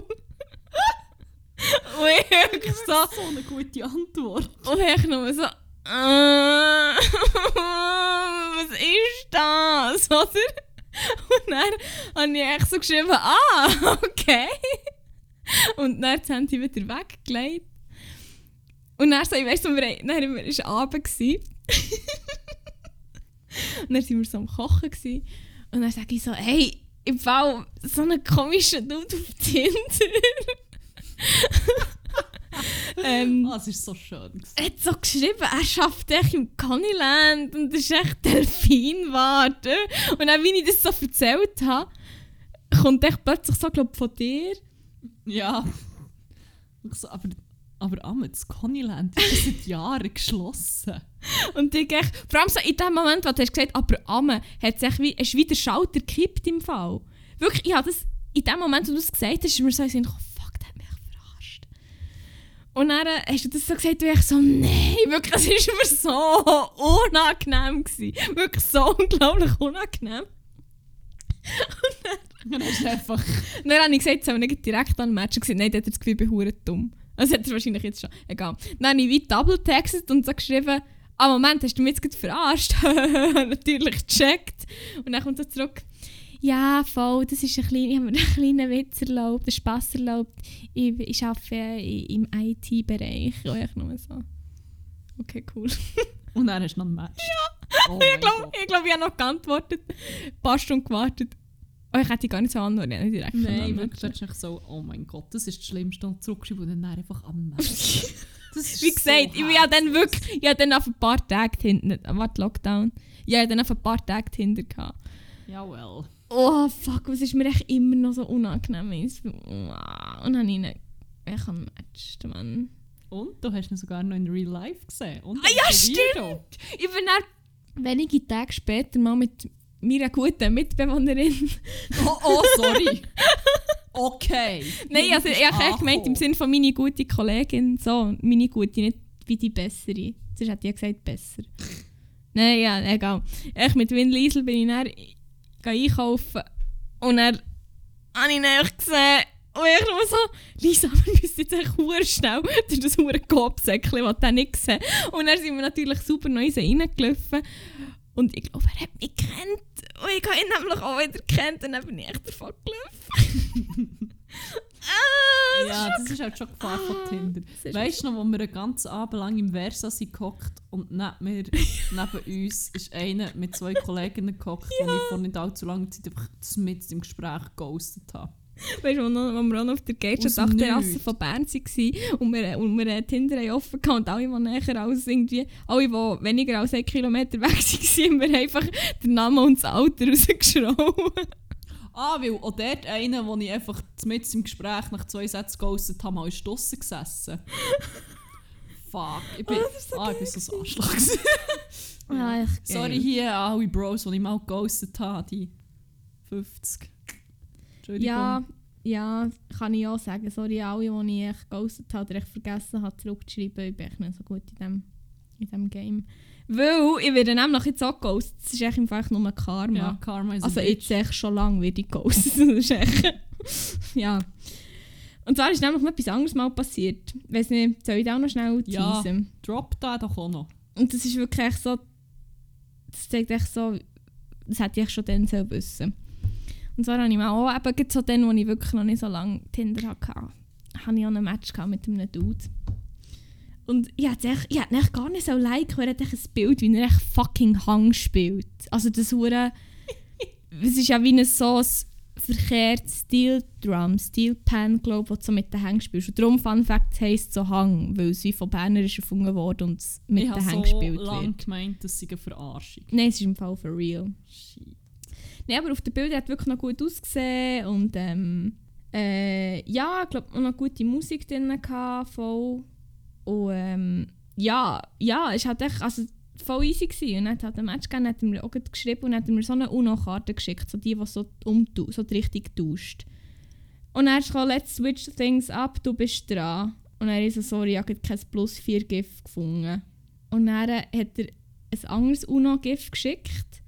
Und ich wirklich so. so eine gute Antwort. Und ich nur so, äh, <laughs> was ist das? Oder? <laughs> Und dann habe ich so geschrieben, ah, <laughs> okay. Und dann haben sie wieder weggelegt. Und dann so, ich weiss, wir, dann wir, es war Abend. <laughs> und dann waren wir so am Kochen. Gewesen. Und dann sage ich so, hey, im Fall so einen komischen Dude auf Tinder. <laughs> ähm, Ah, es war so schön. er hat so geschrieben, er schafft echt im Connyland und ist echt Delfinwart. äh. Und dann, wie ich das so erzählt habe, kommt echt plötzlich so, glaube von dir. Ja. So, aber, aber Amme, das Connyland ist seit Jahren geschlossen. Und ich echt, vor allem so in dem Moment, wo du hast gesagt aber Amme, hat sich wie, ist wie der Schalter gekippt im Fall. Wirklich, ich habe das, in dem Moment, wo du es gesagt hast, ist mir so in den gekommen, fuck, der hat mich echt verarscht. Und dann hast du das so gesagt und ich so, nein, wirklich, es war mir so unangenehm. Gewesen. Wirklich so unglaublich unangenehm. Und dann ist einfach... Dann habe ich gesagt, sollen wir nicht direkt an Match gesehen. Nein, der hat das Gefühl, ich bin dumm. Also hat er wahrscheinlich jetzt schon. Egal. Dann habe ich wie double textet und so geschrieben, ah Moment, hast du mich jetzt gerade verarscht? <laughs> Natürlich gecheckt. Und dann kommt er zurück, ja, voll, das ist ein kleiner, ich habe mir <laughs> einen kleinen Witz erlaubt, einen Spass erlaubt. Ich, ich arbeite im IT-Bereich. Und ich nur so, okay, cool. <laughs> Und dann hast du noch ein Match. Ja! Oh <laughs> ich glaube, ich, glaub, ich habe noch geantwortet. Ein paar Stunden gewartet. Oh, ich hätte gar nicht so antworten, ich direkt Nein, wirklich, das ist so, oh mein Gott, das ist das Schlimmste. Und zurückgeschrieben und dann einfach am Match. Das ist Wie gesagt, so ich habe dann wirklich, ich habe dann auf ein paar Tage hinten, warte, Lockdown. Ja, ich habe dann auf ein paar Tage hinter gehabt. Ja, well. Oh fuck, was ist mir echt immer noch so unangenehm. ist. Und dann habe ich ihn echt am Match, Mann. Und du hast ihn sogar noch in Real Life gesehen. Und Ah ja, ein Weirdo. Ich bin dann wenige Tage später mal mit meiner guten Mitbewohnerin. <laughs> Oh, oh, sorry. Okay. Nein, also ich habe echt gemeint im Sinne. Von meine gute Kollegin, so, meine gute, nicht wie die bessere. Sonst hätte ich ja gesagt, besser. Nein, ja, egal. Echt mit Win Liesel bin ich dann einkaufen. Und dann habe ich ihn echt gesehen. Und ich nur so, Lisa, wir müssen jetzt echt verdammt schnell durch das hure Kopfsäckchen, was der nicht gesehen Und dann sind wir natürlich super neu reingelaufen. Und ich glaube, er hat mich gekannt. Und ich habe ihn nämlich auch wieder gekannt. Und dann bin ich echt davon gelaufen. <laughs> ah, Ja, das ist halt schon Gefahr von Ah, Tinder. das ist Weißt du noch, wo wir einen ganzen Abend lang im Versa sind gehockt und neben, mir, <laughs> neben uns ist einer mit zwei Kolleginnen gehockt, die ich vor nicht allzu langer Zeit einfach mit im Gespräch geghostet habe. Weißt du, wo, wir auch noch auf der Aus Gate dem Dachterrasse Nichts. von Bern waren und wir, und wir Tinder offen hatten und alle, die näher als irgendwie, alle, die weniger als einen Kilometer weg <laughs> waren, haben wir einfach den Namen und das Alter rausgeschraubt. Ah, weil auch dort einer, wo ich einfach mit im Gespräch nach zwei Sätzen geghostet habe, mal ist draussen gesessen. Fuck. Ich bin, Oh, so ah, ich bin so ein Arschloch. gewesen. Ah, echt <laughs> geil. Sorry hier an alle Bros, die ich mal geghostet habe, die 50. Entschuldigung. Ja, ja, kann ich auch sagen. Sorry an alle, die ich geghostet habe oder echt vergessen habe zurückzuschreiben. Ich bin nicht so gut in dem, in dem Game. Weil ich werde nämlich jetzt auch geghostet. Das ist echt einfach nur Karma. Ja, Karma is a Also jetzt echt schon lange werde ich geghostet. <laughs> Das ist echt... ja. Und zwar ist nämlich noch etwas anderes mal passiert. Weiß nicht, soll ich da auch noch schnell Ja. teasen? Drop da doch auch noch. Und das ist wirklich echt so... Das zeigt echt so... Das hätte ich schon dann sollen wissen Und zwar habe ich mal auch eben so dann, wo ich wirklich noch nicht so lange Tinder hatte, habe ich auch ein Match mit einem Dude. Und ich hätte echt, ich hätte gar nicht so like, weil er hat ein Bild, wie er echt fucking Hang spielt. Also das hure <laughs> Es ist ja wie ein so ein verkehrtes Steel Drum, Steel Pan, glaube ich, so mit den Hang spielst. Und darum, Fun Fact, heisst so Hang, weil es wie von Berner ist erfunden worden und es mit ich den habe Hang so gespielt lange wird. gemeint, das sei eine Verarschung. Nein, es ist im Fall for real. Shit. Nein, aber auf den Bildern hat es wirklich noch gut ausgesehen und ähm, äh, ja, ich glaube noch gute Musik drin gehabt, voll. Und ähm, ja, ja, es hat echt, also voll easy gewesen. Und dann hat er ein Match gegeben, hat mir auch geschrieben und hat mir so eine UNO-Karte geschickt, so die, die so, umtu so die Richtung tauscht. Und er ist let's switch things up, du bist dran. Und er ist so, sorry, ich habe kein Plus 4 GIF gefunden. Und dann hat er ein anderes UNO-GIF geschickt.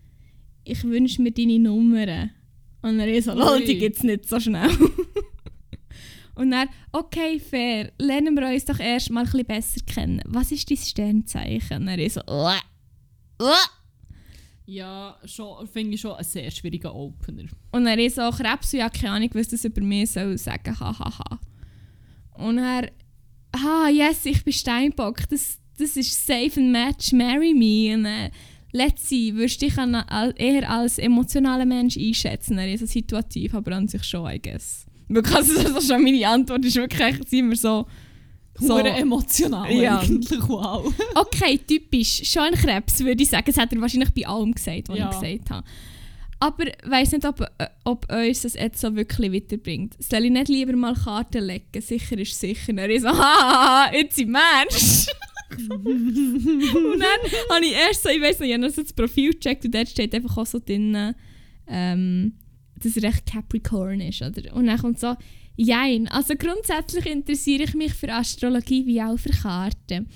Ich wünsche mir deine Nummern. Und er ist so, lol, die gibt es nicht so schnell. <laughs> Und dann, okay, fair, lernen wir uns doch erst mal ein bisschen besser kennen. Was ist dein Sternzeichen? Und er ist so, «Uah, uah.» Ja, schon, finde ich schon einen sehr schwierigen Opener. Und er ist so, Krebs, ja, keine Ahnung, was das über mich soll sagen, hahaha. Und er, ah, yes, ich bin Steinbock, das, das ist safe ein Match, marry me. Und äh, let's see, würdest du dich an, eher als emotionaler Mensch einschätzen? Er ist so situativ, aber an sich schon, I guess. Wirklich, also, das ist schon meine Antwort, ist wirklich, echt, sind wir so, so emotional Ja. eigentlich, wow. <laughs> Okay, typisch. Schon ein Krebs, würde ich sagen. Das hat er wahrscheinlich bei allem gesagt, was Ja. ich gesagt habe. Aber ich weiss nicht, ob, äh, ob uns das jetzt so wirklich weiterbringt. Soll ich nicht lieber mal Karten legen? Sicher ist sicher. Er ist so, <laughs> haha, jetzt ein Mensch. und dann habe ich erst so, ich weiss nicht, ich habe noch so das Profil gecheckt und dort steht einfach auch so drin, ähm, dass er echt Capricorn ist. Oder? Und dann kommt so, Jein, also grundsätzlich interessiere ich mich für Astrologie wie auch für Karten.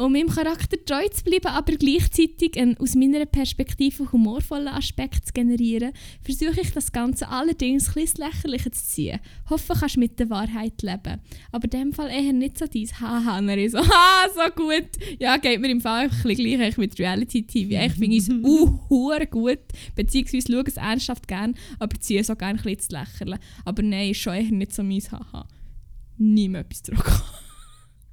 Um meinem Charakter treu zu bleiben, aber gleichzeitig einen aus meiner Perspektive humorvollen Aspekt zu generieren, versuche ich das Ganze allerdings ein bisschen lächerlicher zu ziehen. Hoffe, kannst mit der Wahrheit leben. Aber in dem Fall eher nicht so dies Haha, so, <laughs> ha, so gut. Ja, geht mir im Fall einfach ein bisschen gleich mit Reality-TV. Ich finde <laughs> es uh, gut, beziehungsweise schaue es ernsthaft gerne, aber ziehe es auch gerne ein bisschen zu lächerlich. Aber nein, ist schon eher nicht so mein Haha. Nie mehr etwas zurückkommen. <laughs>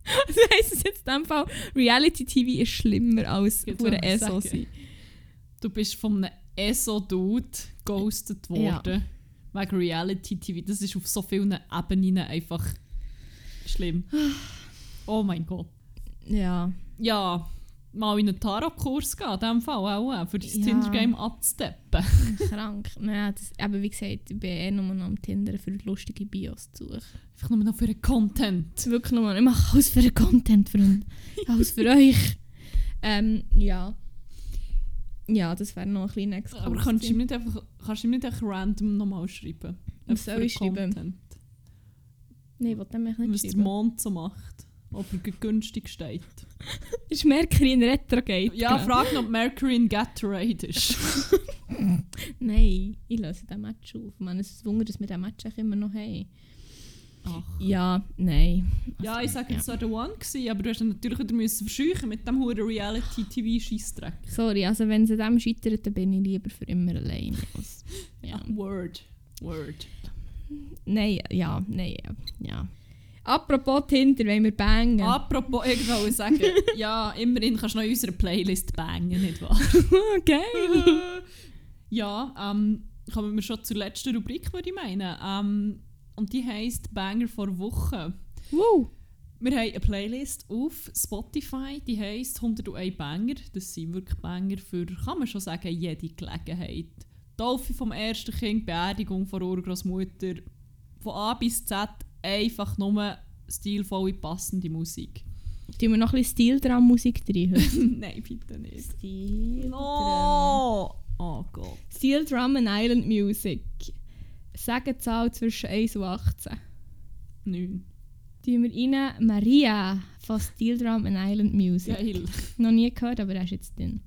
<laughs> Das heisst es jetzt in dem Fall, Reality-TV ist schlimmer als pure wollte ich ESO sein. Du bist von einem ESO-Dude ghosted worden. Wegen Reality-TV. Das ist auf so vielen Ebenen einfach schlimm. <sighs> Oh mein Gott. Ja. Ja, mal in einen Tarot-Kurs gehen, in dem Fall auch, äh, für das Ja. Tinder-Game abzusteppen. <laughs> Krank. Naja, das, aber wie gesagt, ich bin eher nur noch am Tinder für lustige Bios zu suchen. Einfach nur noch für den Content. Wirklich nur, ich mache alles für den Content, Freunde. Alles für euch. Ähm, ja. Ja, das wäre noch ein bisschen next. Aber kannst du ihm nicht einfach, kannst du ihm nicht einfach random nochmal schreiben? Was soll ich schreiben? Content. Nein, ich wollte nämlich nicht Was der schreiben. Mond so macht. Ob er günstig steht. <laughs> Ist Mercury in Retrograde? Ja, frag noch, ob Mercury in Gatorade ist. <laughs> Nein, ich löse den Match auf. Meine, es ist ein Wunder, dass wir den Match eigentlich immer noch haben. Ach. Ja, nein. Ja, Also, ich sage, es war der One, gewesen, aber du hast ihn natürlich wieder müssen verscheuchen mit dem hohen Reality-TV-Scheissdreck. Sorry, also wenn sie dem scheitert, dann bin ich lieber für immer alleine. als- <laughs> ja. Word. Word. Nein, ja, nein, ja. Apropos Tinder, wenn wir bangen. Apropos, ich wollte sagen, <laughs> ja, immerhin kannst du noch in unserer Playlist bangen, nicht wahr? <laughs> okay. <laughs> ja, ähm, kommen wir schon zur letzten Rubrik, würde ich meinen. Ähm, und die heisst Banger vor Woche. Wow. Wir haben eine Playlist auf Spotify, die heisst 101 Banger. Das sind wirklich Banger für, kann man schon sagen, jede Gelegenheit. Taufe vom ersten Kind, Beerdigung von Urgroßmutter, von A bis Z einfach nur stilvolle, passende Musik. Tun wir noch ein bisschen Steel-Drum-Musik drin? <laughs> heute? Nein, bitte nicht. Steel No! Oh Gott. Steel Drum and Island Music. Sagen Zahl zwischen 1 und 18. Neun. Tun wir rein Maria von Steel Drum and Island Music. Geil. Noch nie gehört, aber er ist jetzt drin.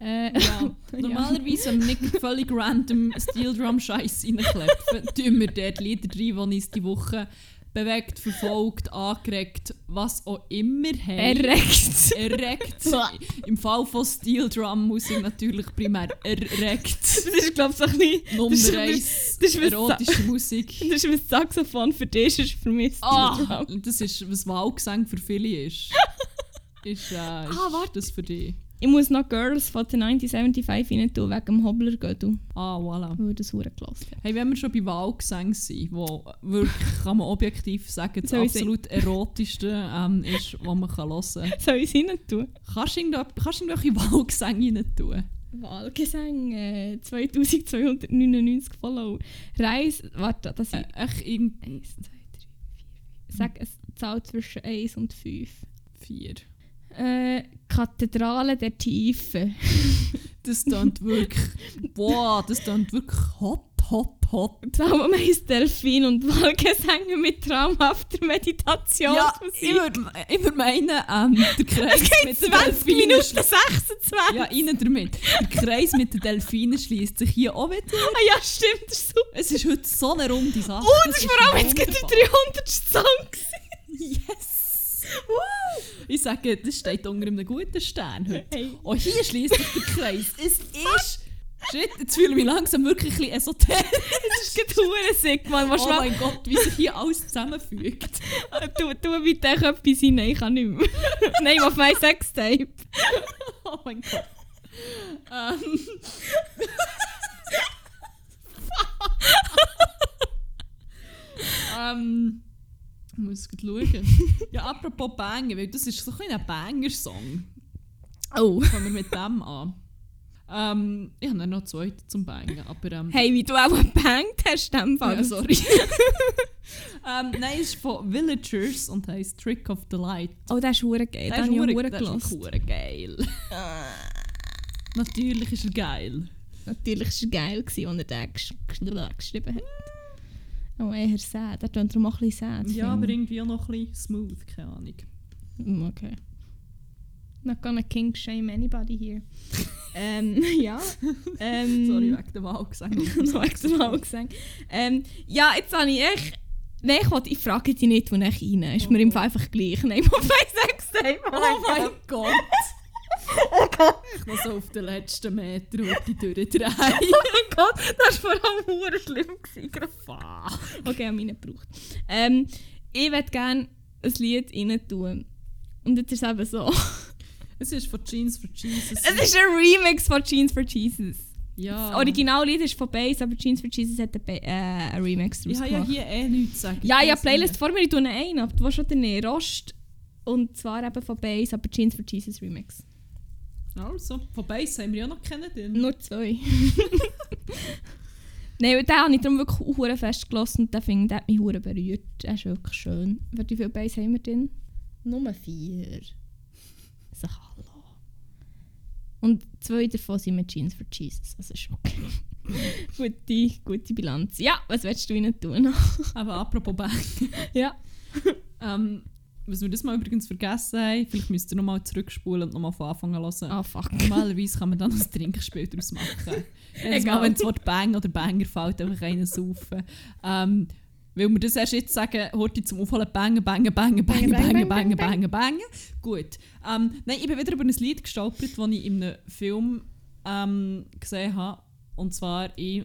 Äh, <laughs> Ja, normalerweise, wenn wir nicht völlig random Steel Drum Scheiß reinklepfen, tun wir dort Lieder rein, die uns die Woche bewegt, verfolgt, angeregt, was auch immer haben. Erregt. erregt. <laughs> Im Fall von Steel Drum Musik natürlich primär erregt. Das ist, glaube ich, so ein bisschen... Nummer das ist- 1 das ist was- erotische Musik. <laughs> Das ist, was Saxophon für dich ist, für mich Steel Ah, Drum. das ist, was Wahlgesang für viele ist. Ist, äh, ist Ah, warte. das für dich? Ich muss noch Girls von der 1975 rein tun, wegen dem Hobbler gehen, Ah, voilà. weil das hure gelassen. Hey, wenn wir schon bei Wahlgesang sind, wo wirklich, kann man objektiv sagen, das Soll ich absolut erotischste ähm, ist, was man kann hören kann. <laughs> Soll ich es rein tun? Kannst du irgendwo- kannst du irgendwelche Wahlgesänge rein tun? Wahlgesang, äh, 2299 Follow. Reis, warte, das Äh, sind echt irgend 1, 2, 3, 4, Sag eine Zahl zwischen 1 und 5. vier. Äh, Kathedrale der Tiefe. <laughs> Das klingt wirklich, boah, das klingt wirklich hot, hot, hot. Traumameister Delfin und Wahlgesänge mit traumhafter Ja, Meditationsmusik. ich würde würd meinen, ähm, der Kreis mit den 20 Delfinen Minuten schli- 26. Ja, rein damit. Der Kreis mit den Delfinen schließt sich hier auch wieder. Ah ja, stimmt, das ist super. Es ist heute so eine runde Sache. Oh, das ist vor allem jetzt der wunderbar. 300. Song. <laughs> Yes! Ich sage, das steht unter einem guten Stern heute. Hey. Oh, hier schließt sich der Kreis. <laughs> Es ist... Shit, jetzt fühle ich mich langsam wirklich ein bisschen esoterisch. <laughs> Das ist gerade sick, man. Oh mein Gott, wie sich hier alles zusammenfügt. Du, du bitte echt etwas rein. Nein, ich kann nicht mehr. <laughs> Nein, auf mein Sextape. Oh mein Gott. Ähm. ähm. Ich muss gerade schauen. <laughs> Ja, apropos Banger, weil das ist so ein ein Banger-Song. Oh. <laughs> Fangen wir mit dem an. Ähm, ich habe noch zwei zum Bangen, aber... Ähm, Hey, wie du auch gebangt hast, dem Fall. Ja, sorry. <laughs> ähm, nein, es ist von Villagers und heisst Trick of the Light. Oh, das ist hure geil. Der ich der ist hure geil. Natürlich ist er geil. Natürlich war es geil, als er den gesch gesch geschrieben hat. Oh, eher sad. Er darum auch ein bisschen sad. Ja, aber irgendwie auch noch ein bisschen smooth, keine Ahnung. Mm, Okay. Not gonna kink shame anybody here. <laughs> ähm, ja. Ähm, <laughs> Sorry, wegen dem Wahlgesang. so extra mal gesagt. Ähm, ja, jetzt habe ich echt... Nein, ich, wollte- ich frage dich nicht, wo ich rein. Ist mir im Fall einfach gleich. Nein, auf Sex Time. Oh mein Gott! Ich noch so auf den letzten Meter die durchdrehen. Oh mein Gott, das war vor allem hure schlimm. Gewesen. Okay, ich habe meine gebraucht. Ähm, ich würde gerne ein Lied rein tun. Und jetzt ist es eben so. Es ist von Jeans for Jesus. Es ist ein Remix von Jeans for Jesus. ja. Das Originallied ist von Bass, aber Jeans for Jesus hat einen, äh, einen Remix Ich draus habe ja hier eh nichts zu sagen. Ja, Ich ja, weiss Playlist vor mir, ich tue einen ab. Du warst schon den Rost. Und zwar eben von Bass, aber Jeans for Jesus Remix. Also, von Bass haben wir ja noch kennen. Nur zwei. <laughs> Nein, den habe ich darum wirklich hure fest gelassen und finde ich, der hat mich hure berührt. Der ist wirklich schön. Wie viele Bass haben wir drin? Nummer vier. Sag hallo. Und zwei davon sind mit Jeans for Jesus. Also ist okay. <laughs> gute, gute Bilanz. Ja, was willst du ihnen tun? <laughs> Aber apropos Bang. ja. ähm, was wir das mal übrigens vergessen haben, vielleicht müsst ihr nochmal zurückspulen und nochmal von Anfang an hören. Ah, oh, fuck. Normalerweise kann man dann noch ein Trinkspiel daraus machen. <laughs> Jedes Mal, wenn das Wort Bang oder Banger fällt, einfach einen saufen. Ähm, weil wir das erst jetzt sagen, heute zum Aufholen bangen, bangen, bangen, bangen, bangen, bangen, bangen, bangen. Gut. Ähm, nein, ich bin wieder über ein Lied gestolpert, das ich in einem Film ähm, gesehen habe. Und zwar in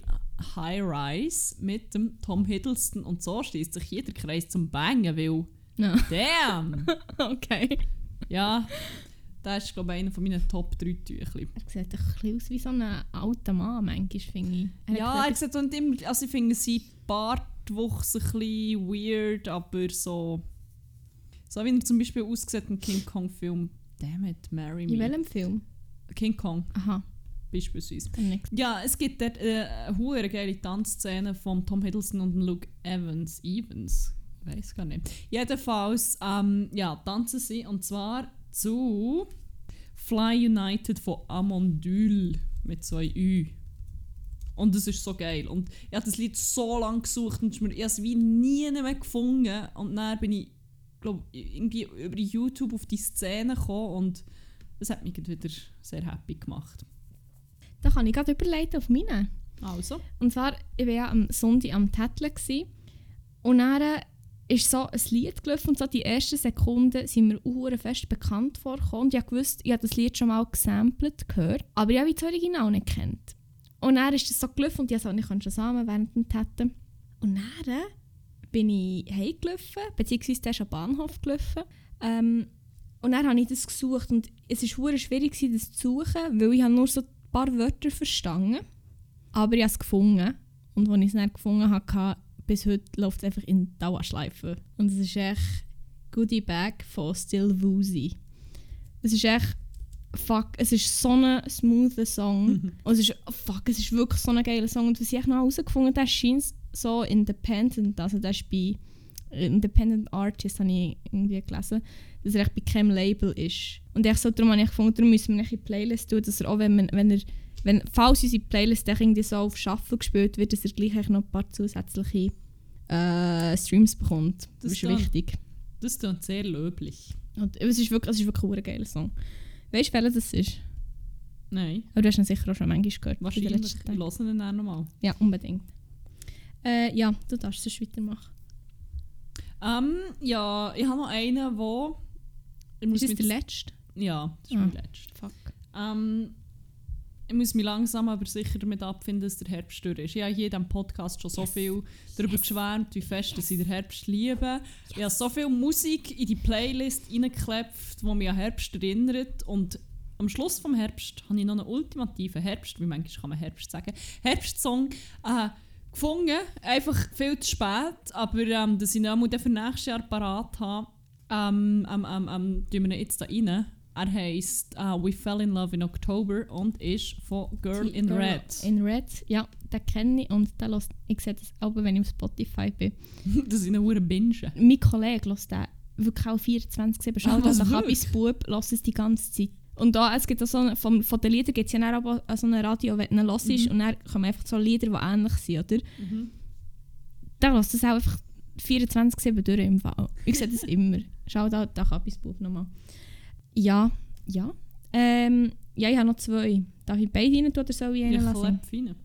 High Rise mit dem Tom Hiddleston. Und so schließt sich jeder Kreis zum Bangen, weil ja. <laughs> damn! Okay. ja, das ist, glaube ich, einer von meinen Top 3 Tüchli. Er sieht ein bisschen aus wie so ein alter Mann, manchmal, finde ich. Er Ja, er sieht und immer, also ich finde sein Bartwuchs ein bisschen weird, aber so. So wie er zum Beispiel aussieht im King Kong Film. Damn it, Marry in Me. welchem Film? King Kong Aha, beispielsweise. Ja, es gibt dort äh, eine geile Tanzszene von Tom Hiddleston und Luke Evans. Evans? Ich weiß gar nicht. Jedenfalls, ähm, ja, tanzen sie und zwar zu Fly United von Amondyl mit zwei Ü. Und es ist so geil. Und ich habe das Lied so lange gesucht und ich habe es wie nie mehr gefunden. Und dann bin ich, glaube irgendwie über YouTube auf die Szene gekommen und das hat mich wieder sehr happy gemacht. Da kann ich gerade überleiten auf meine. Also. Und zwar, ich war ja am Sonntag am Tätteln gsi und dann ist so ein Lied gelaufen und so die ersten Sekunden sind mir hure fest bekannt vorgekommen. Und ich wusste, ich habe das Lied schon mal gesampelt, gehört, aber ich habe das Original nicht kennt. Und dann ist das so gelaufen und ich so, ich kann schon zusammen während dem Tätten. Und dann bin ich heimgelaufen, beziehungsweise der am Bahnhof gelaufen. Ähm, und dann habe ich das gesucht und es war schwierig, das zu suchen, weil ich habe nur so ein paar Wörter verstanden aber ich habe es gefunden. Und als ich es dann gefunden habe, bis heute läuft es einfach in Dauerschleife. Und es ist echt Goodie Bag von Still Woozy. Es ist echt, fuck, es ist so ein smoother Song. Und es ist, fuck, es ist wirklich so ein geiler Song. Und was ich noch herausgefunden habe, der scheint so independent, also der ist bei Independent Artist, habe ich irgendwie gelesen, dass er echt bei keinem Label ist. Und ich so, darum habe ich gefunden, darum müssen wir die Playlist tun, dass er auch, wenn, man, wenn er wenn, falls unsere Playlist irgendwie so auf Shuffle gespielt wird, dass er gleich noch ein paar zusätzliche äh, Streams bekommt. Das, Das ist dann. wichtig. Das klingt sehr löblich. Und es ist wirklich, es ist wirklich ein geiler Song. Weißt du, welcher das ist? Nein, Aber du hast ihn sicher auch schon manchmal gehört. wahrscheinlich. hören ihn dann nochmal. Ja, unbedingt. Äh, ja, du darfst es weitermachen. Ähm, ja, ich habe noch einen, wo... Ist das der letzte? Ja, das ist Ah. mein letzter. Fuck. Ähm, ich muss mich langsam aber sicher damit abfinden, dass der Herbst durch ist. Ich habe hier in diesem Podcast schon so viel darüber geschwärmt, wie fest dass ich den Herbst liebe. Ich habe so viel Musik in die Playlist reingeklebt, die mich an Herbst erinnert. Und am Schluss vom Herbst habe ich noch einen ultimativen Herbst, wie manchmal kann man Herbst sagen, Herbstsong äh, gefunden. Einfach viel zu spät, aber ähm, dass ich ihn auch für nächstes Jahr parat habe, ähm, ähm, ähm, ähm, tun wir ihn jetzt da rein. Er heisst äh, We Fell in Love in October und ist von Girl in Girl Red. In Red, ja, den kenne ich und den los, ich sehe das auch, wenn ich auf Spotify bin. <laughs> das sind eine Binge. Mein Kollege lässt den wirklich auch 24-7. Schaut Ah, also was, Kabis Bub, lässt es die ganze Zeit. Und da, es gibt auch so eine, von, von den Liedern gibt es ja dann aber so ein Radio, wenn du ihn hörst Mhm. und dann kommen einfach so Lieder, die ähnlich sind, oder? Mhm. Da lässt es auch einfach 24-7 durch im Fall. Ich sehe das <laughs> immer. Schau da, da Kabis Bub nochmal. Ja, ja. Ähm, ja, ich habe noch zwei. Darf ich beide rein tun oder soll ich einen Ich lassen? rein.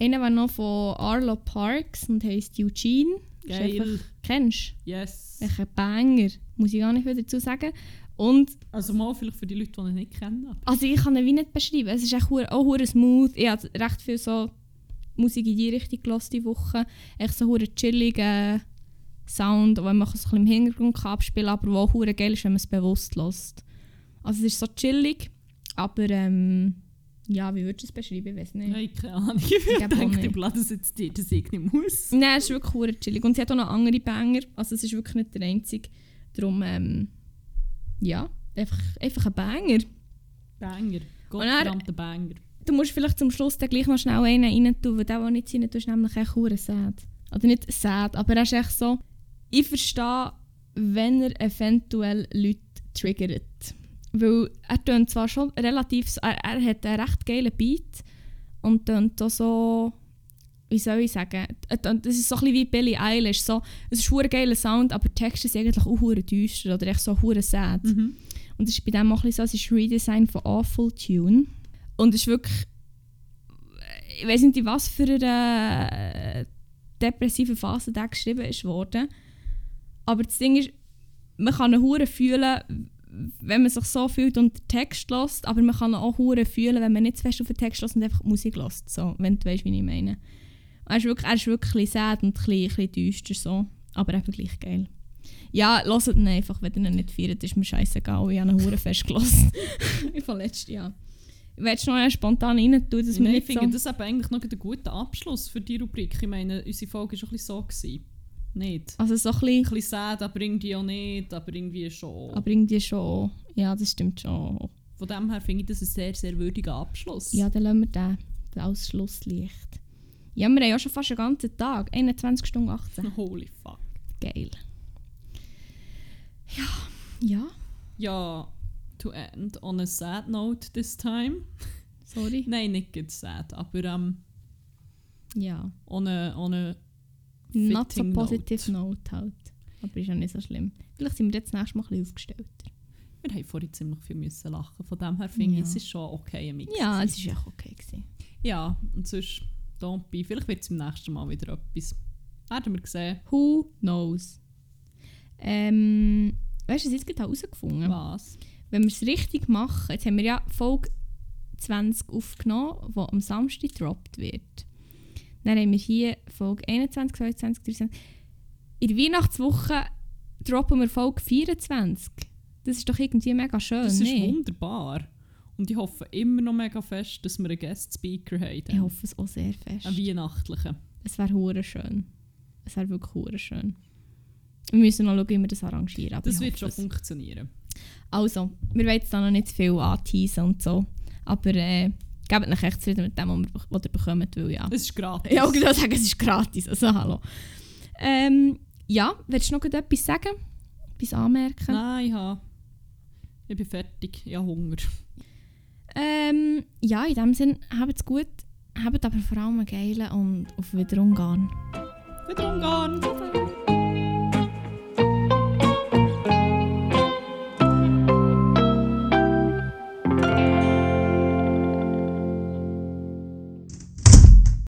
Einer war noch von Arlo Parks und heisst Eugene. Geil. einfach- Kennst Yes. du? Echt ein Banger. Muss ich gar nicht viel dazu sagen. Und Also mal vielleicht für die Leute, die ihn nicht kennen. aber- also ich kann ihn wie nicht beschreiben. Es ist echt auch hure smooth. Ich habe recht viel so Musik in die Richtung gehört die Woche. Echt so hure chilligen Sound, den man so ein bisschen im Hintergrund kann abspielen kann, aber der auch hure geil ist, wenn man es bewusst lässt. Also es ist so chillig, aber ähm, ja, wie würdest du es beschreiben? Ich weiß nicht. Nein, keine Ahnung. <laughs> Ich auch denke, ich blase das jetzt dir, dass ich nicht muss. Nein, es ist wirklich hure chillig. Und sie hat auch noch andere Banger. Also es ist wirklich nicht der einzige. Darum, ähm, ja, einfach, einfach ein Banger. Banger. Gottverdammter Banger. Du musst vielleicht zum Schluss dann gleich noch schnell einen rein tun, weil der, der nicht rein tut, ist nämlich echt hure sad. Oder nicht sad, aber er ist echt so... Ich verstehe, wenn er eventuell Leute triggert. Weil er tönt zwar schon relativ... Er, er hat einen recht geilen Beat und tönt auch so... Wie soll ich sagen? Das ist so ein bisschen wie Billie Eilish. So, es ist ein geiler Sound, aber Texte sind eigentlich auch düster oder echt so hure sad. Mhm. Und das ist bei dem auch ein bisschen so, es ist Redesign von Awful Tune. Und es ist wirklich, ich weiß nicht, was für eine äh, depressive Phase der geschrieben ist worden. Aber das Ding ist, man kann ihn hure fühlen, wenn man sich so fühlt und den Text lässt, aber man kann auch hure fühlen, wenn man nicht zu fest auf den Text lässt und einfach Musik lässt. So, wenn du weißt, wie ich meine. Er ist wirklich, er ist wirklich sad und ein bisschen, düster so, aber eben gleich geil. Ja, lasst ihn einfach, wenn ihr ihn nicht feiert, ist mir scheißegal. Ich habe ihn hure fest gelassen. <laughs> ich von letztes Jahr. Willst du noch spontan rein tun, dass wir Nein, nicht ich finde so... das eben eigentlich noch ein guter Abschluss für die Rubrik. Ich meine, unsere Folge war ein bisschen so. Gewesen. Nicht. Also so ein Ein bisschen, bisschen sad, aber irgendwie auch nicht, aber irgendwie schon. aber irgendwie schon... Ja, das stimmt schon. Von dem her finde ich das ein sehr, sehr würdiger Abschluss. Ja, dann lassen wir den, den als Schlusslicht. Ja, wir haben ja schon fast einen ganzen Tag. 21 Stunden 18. <laughs> Holy fuck. Geil. Ja, ja, Ja, to end on a sad note this time. sorry. <laughs> Nein, nicht sad, aber ähm, Ja, on a, on a not so positive note. note halt. Aber ist ja nicht so schlimm. Vielleicht sind wir jetzt nächstes Mal ein bisschen aufgestellt. Wir haben vorhin ziemlich viel müssen lachen. Von dem her finde Ja. ich, es ist schon okay, ein Mix. Ja, es war echt okay. Gewesen. Ja, und sonst, don't be. Vielleicht wird es im nächsten Mal wieder etwas. Werden wir sehen. Who knows? Ähm, weißt du, was ich jetzt gerade herausgefunden? Was? Wenn wir es richtig machen, jetzt haben wir ja Folge 20 aufgenommen, die am Samstag gedroppt wird. Dann haben wir hier Folge 21, 22, 23. In der Weihnachtswoche droppen wir Folge 24. Das ist doch irgendwie mega schön, Das ist nicht? wunderbar. Und ich hoffe immer noch mega fest, dass wir einen Guest Speaker haben. Ich hoffe es auch sehr fest. Einen weihnachtlichen. Es wäre hure schön. Es wäre wirklich hure schön. Wir müssen noch schauen, wie wir das arrangieren. Aber Das wird schon es. funktionieren. Also, wir wollen jetzt da noch nicht zu viel anteasen und so. Aber äh, gebt euch echt zufrieden mit dem, was ihr- bekommt, weil ja. Es ist gratis. Ja, ich würde sagen, es ist gratis. Also, hallo. Ähm, ja, willst du noch etwas sagen? Etwas anmerken? Nein, ich, habe, ich bin fertig. Ich habe Hunger. Ähm, ja, in dem Sinne, habt es gut. Habt aber vor allem einen geilen und auf Wiederumgehen. Wieder umgehen.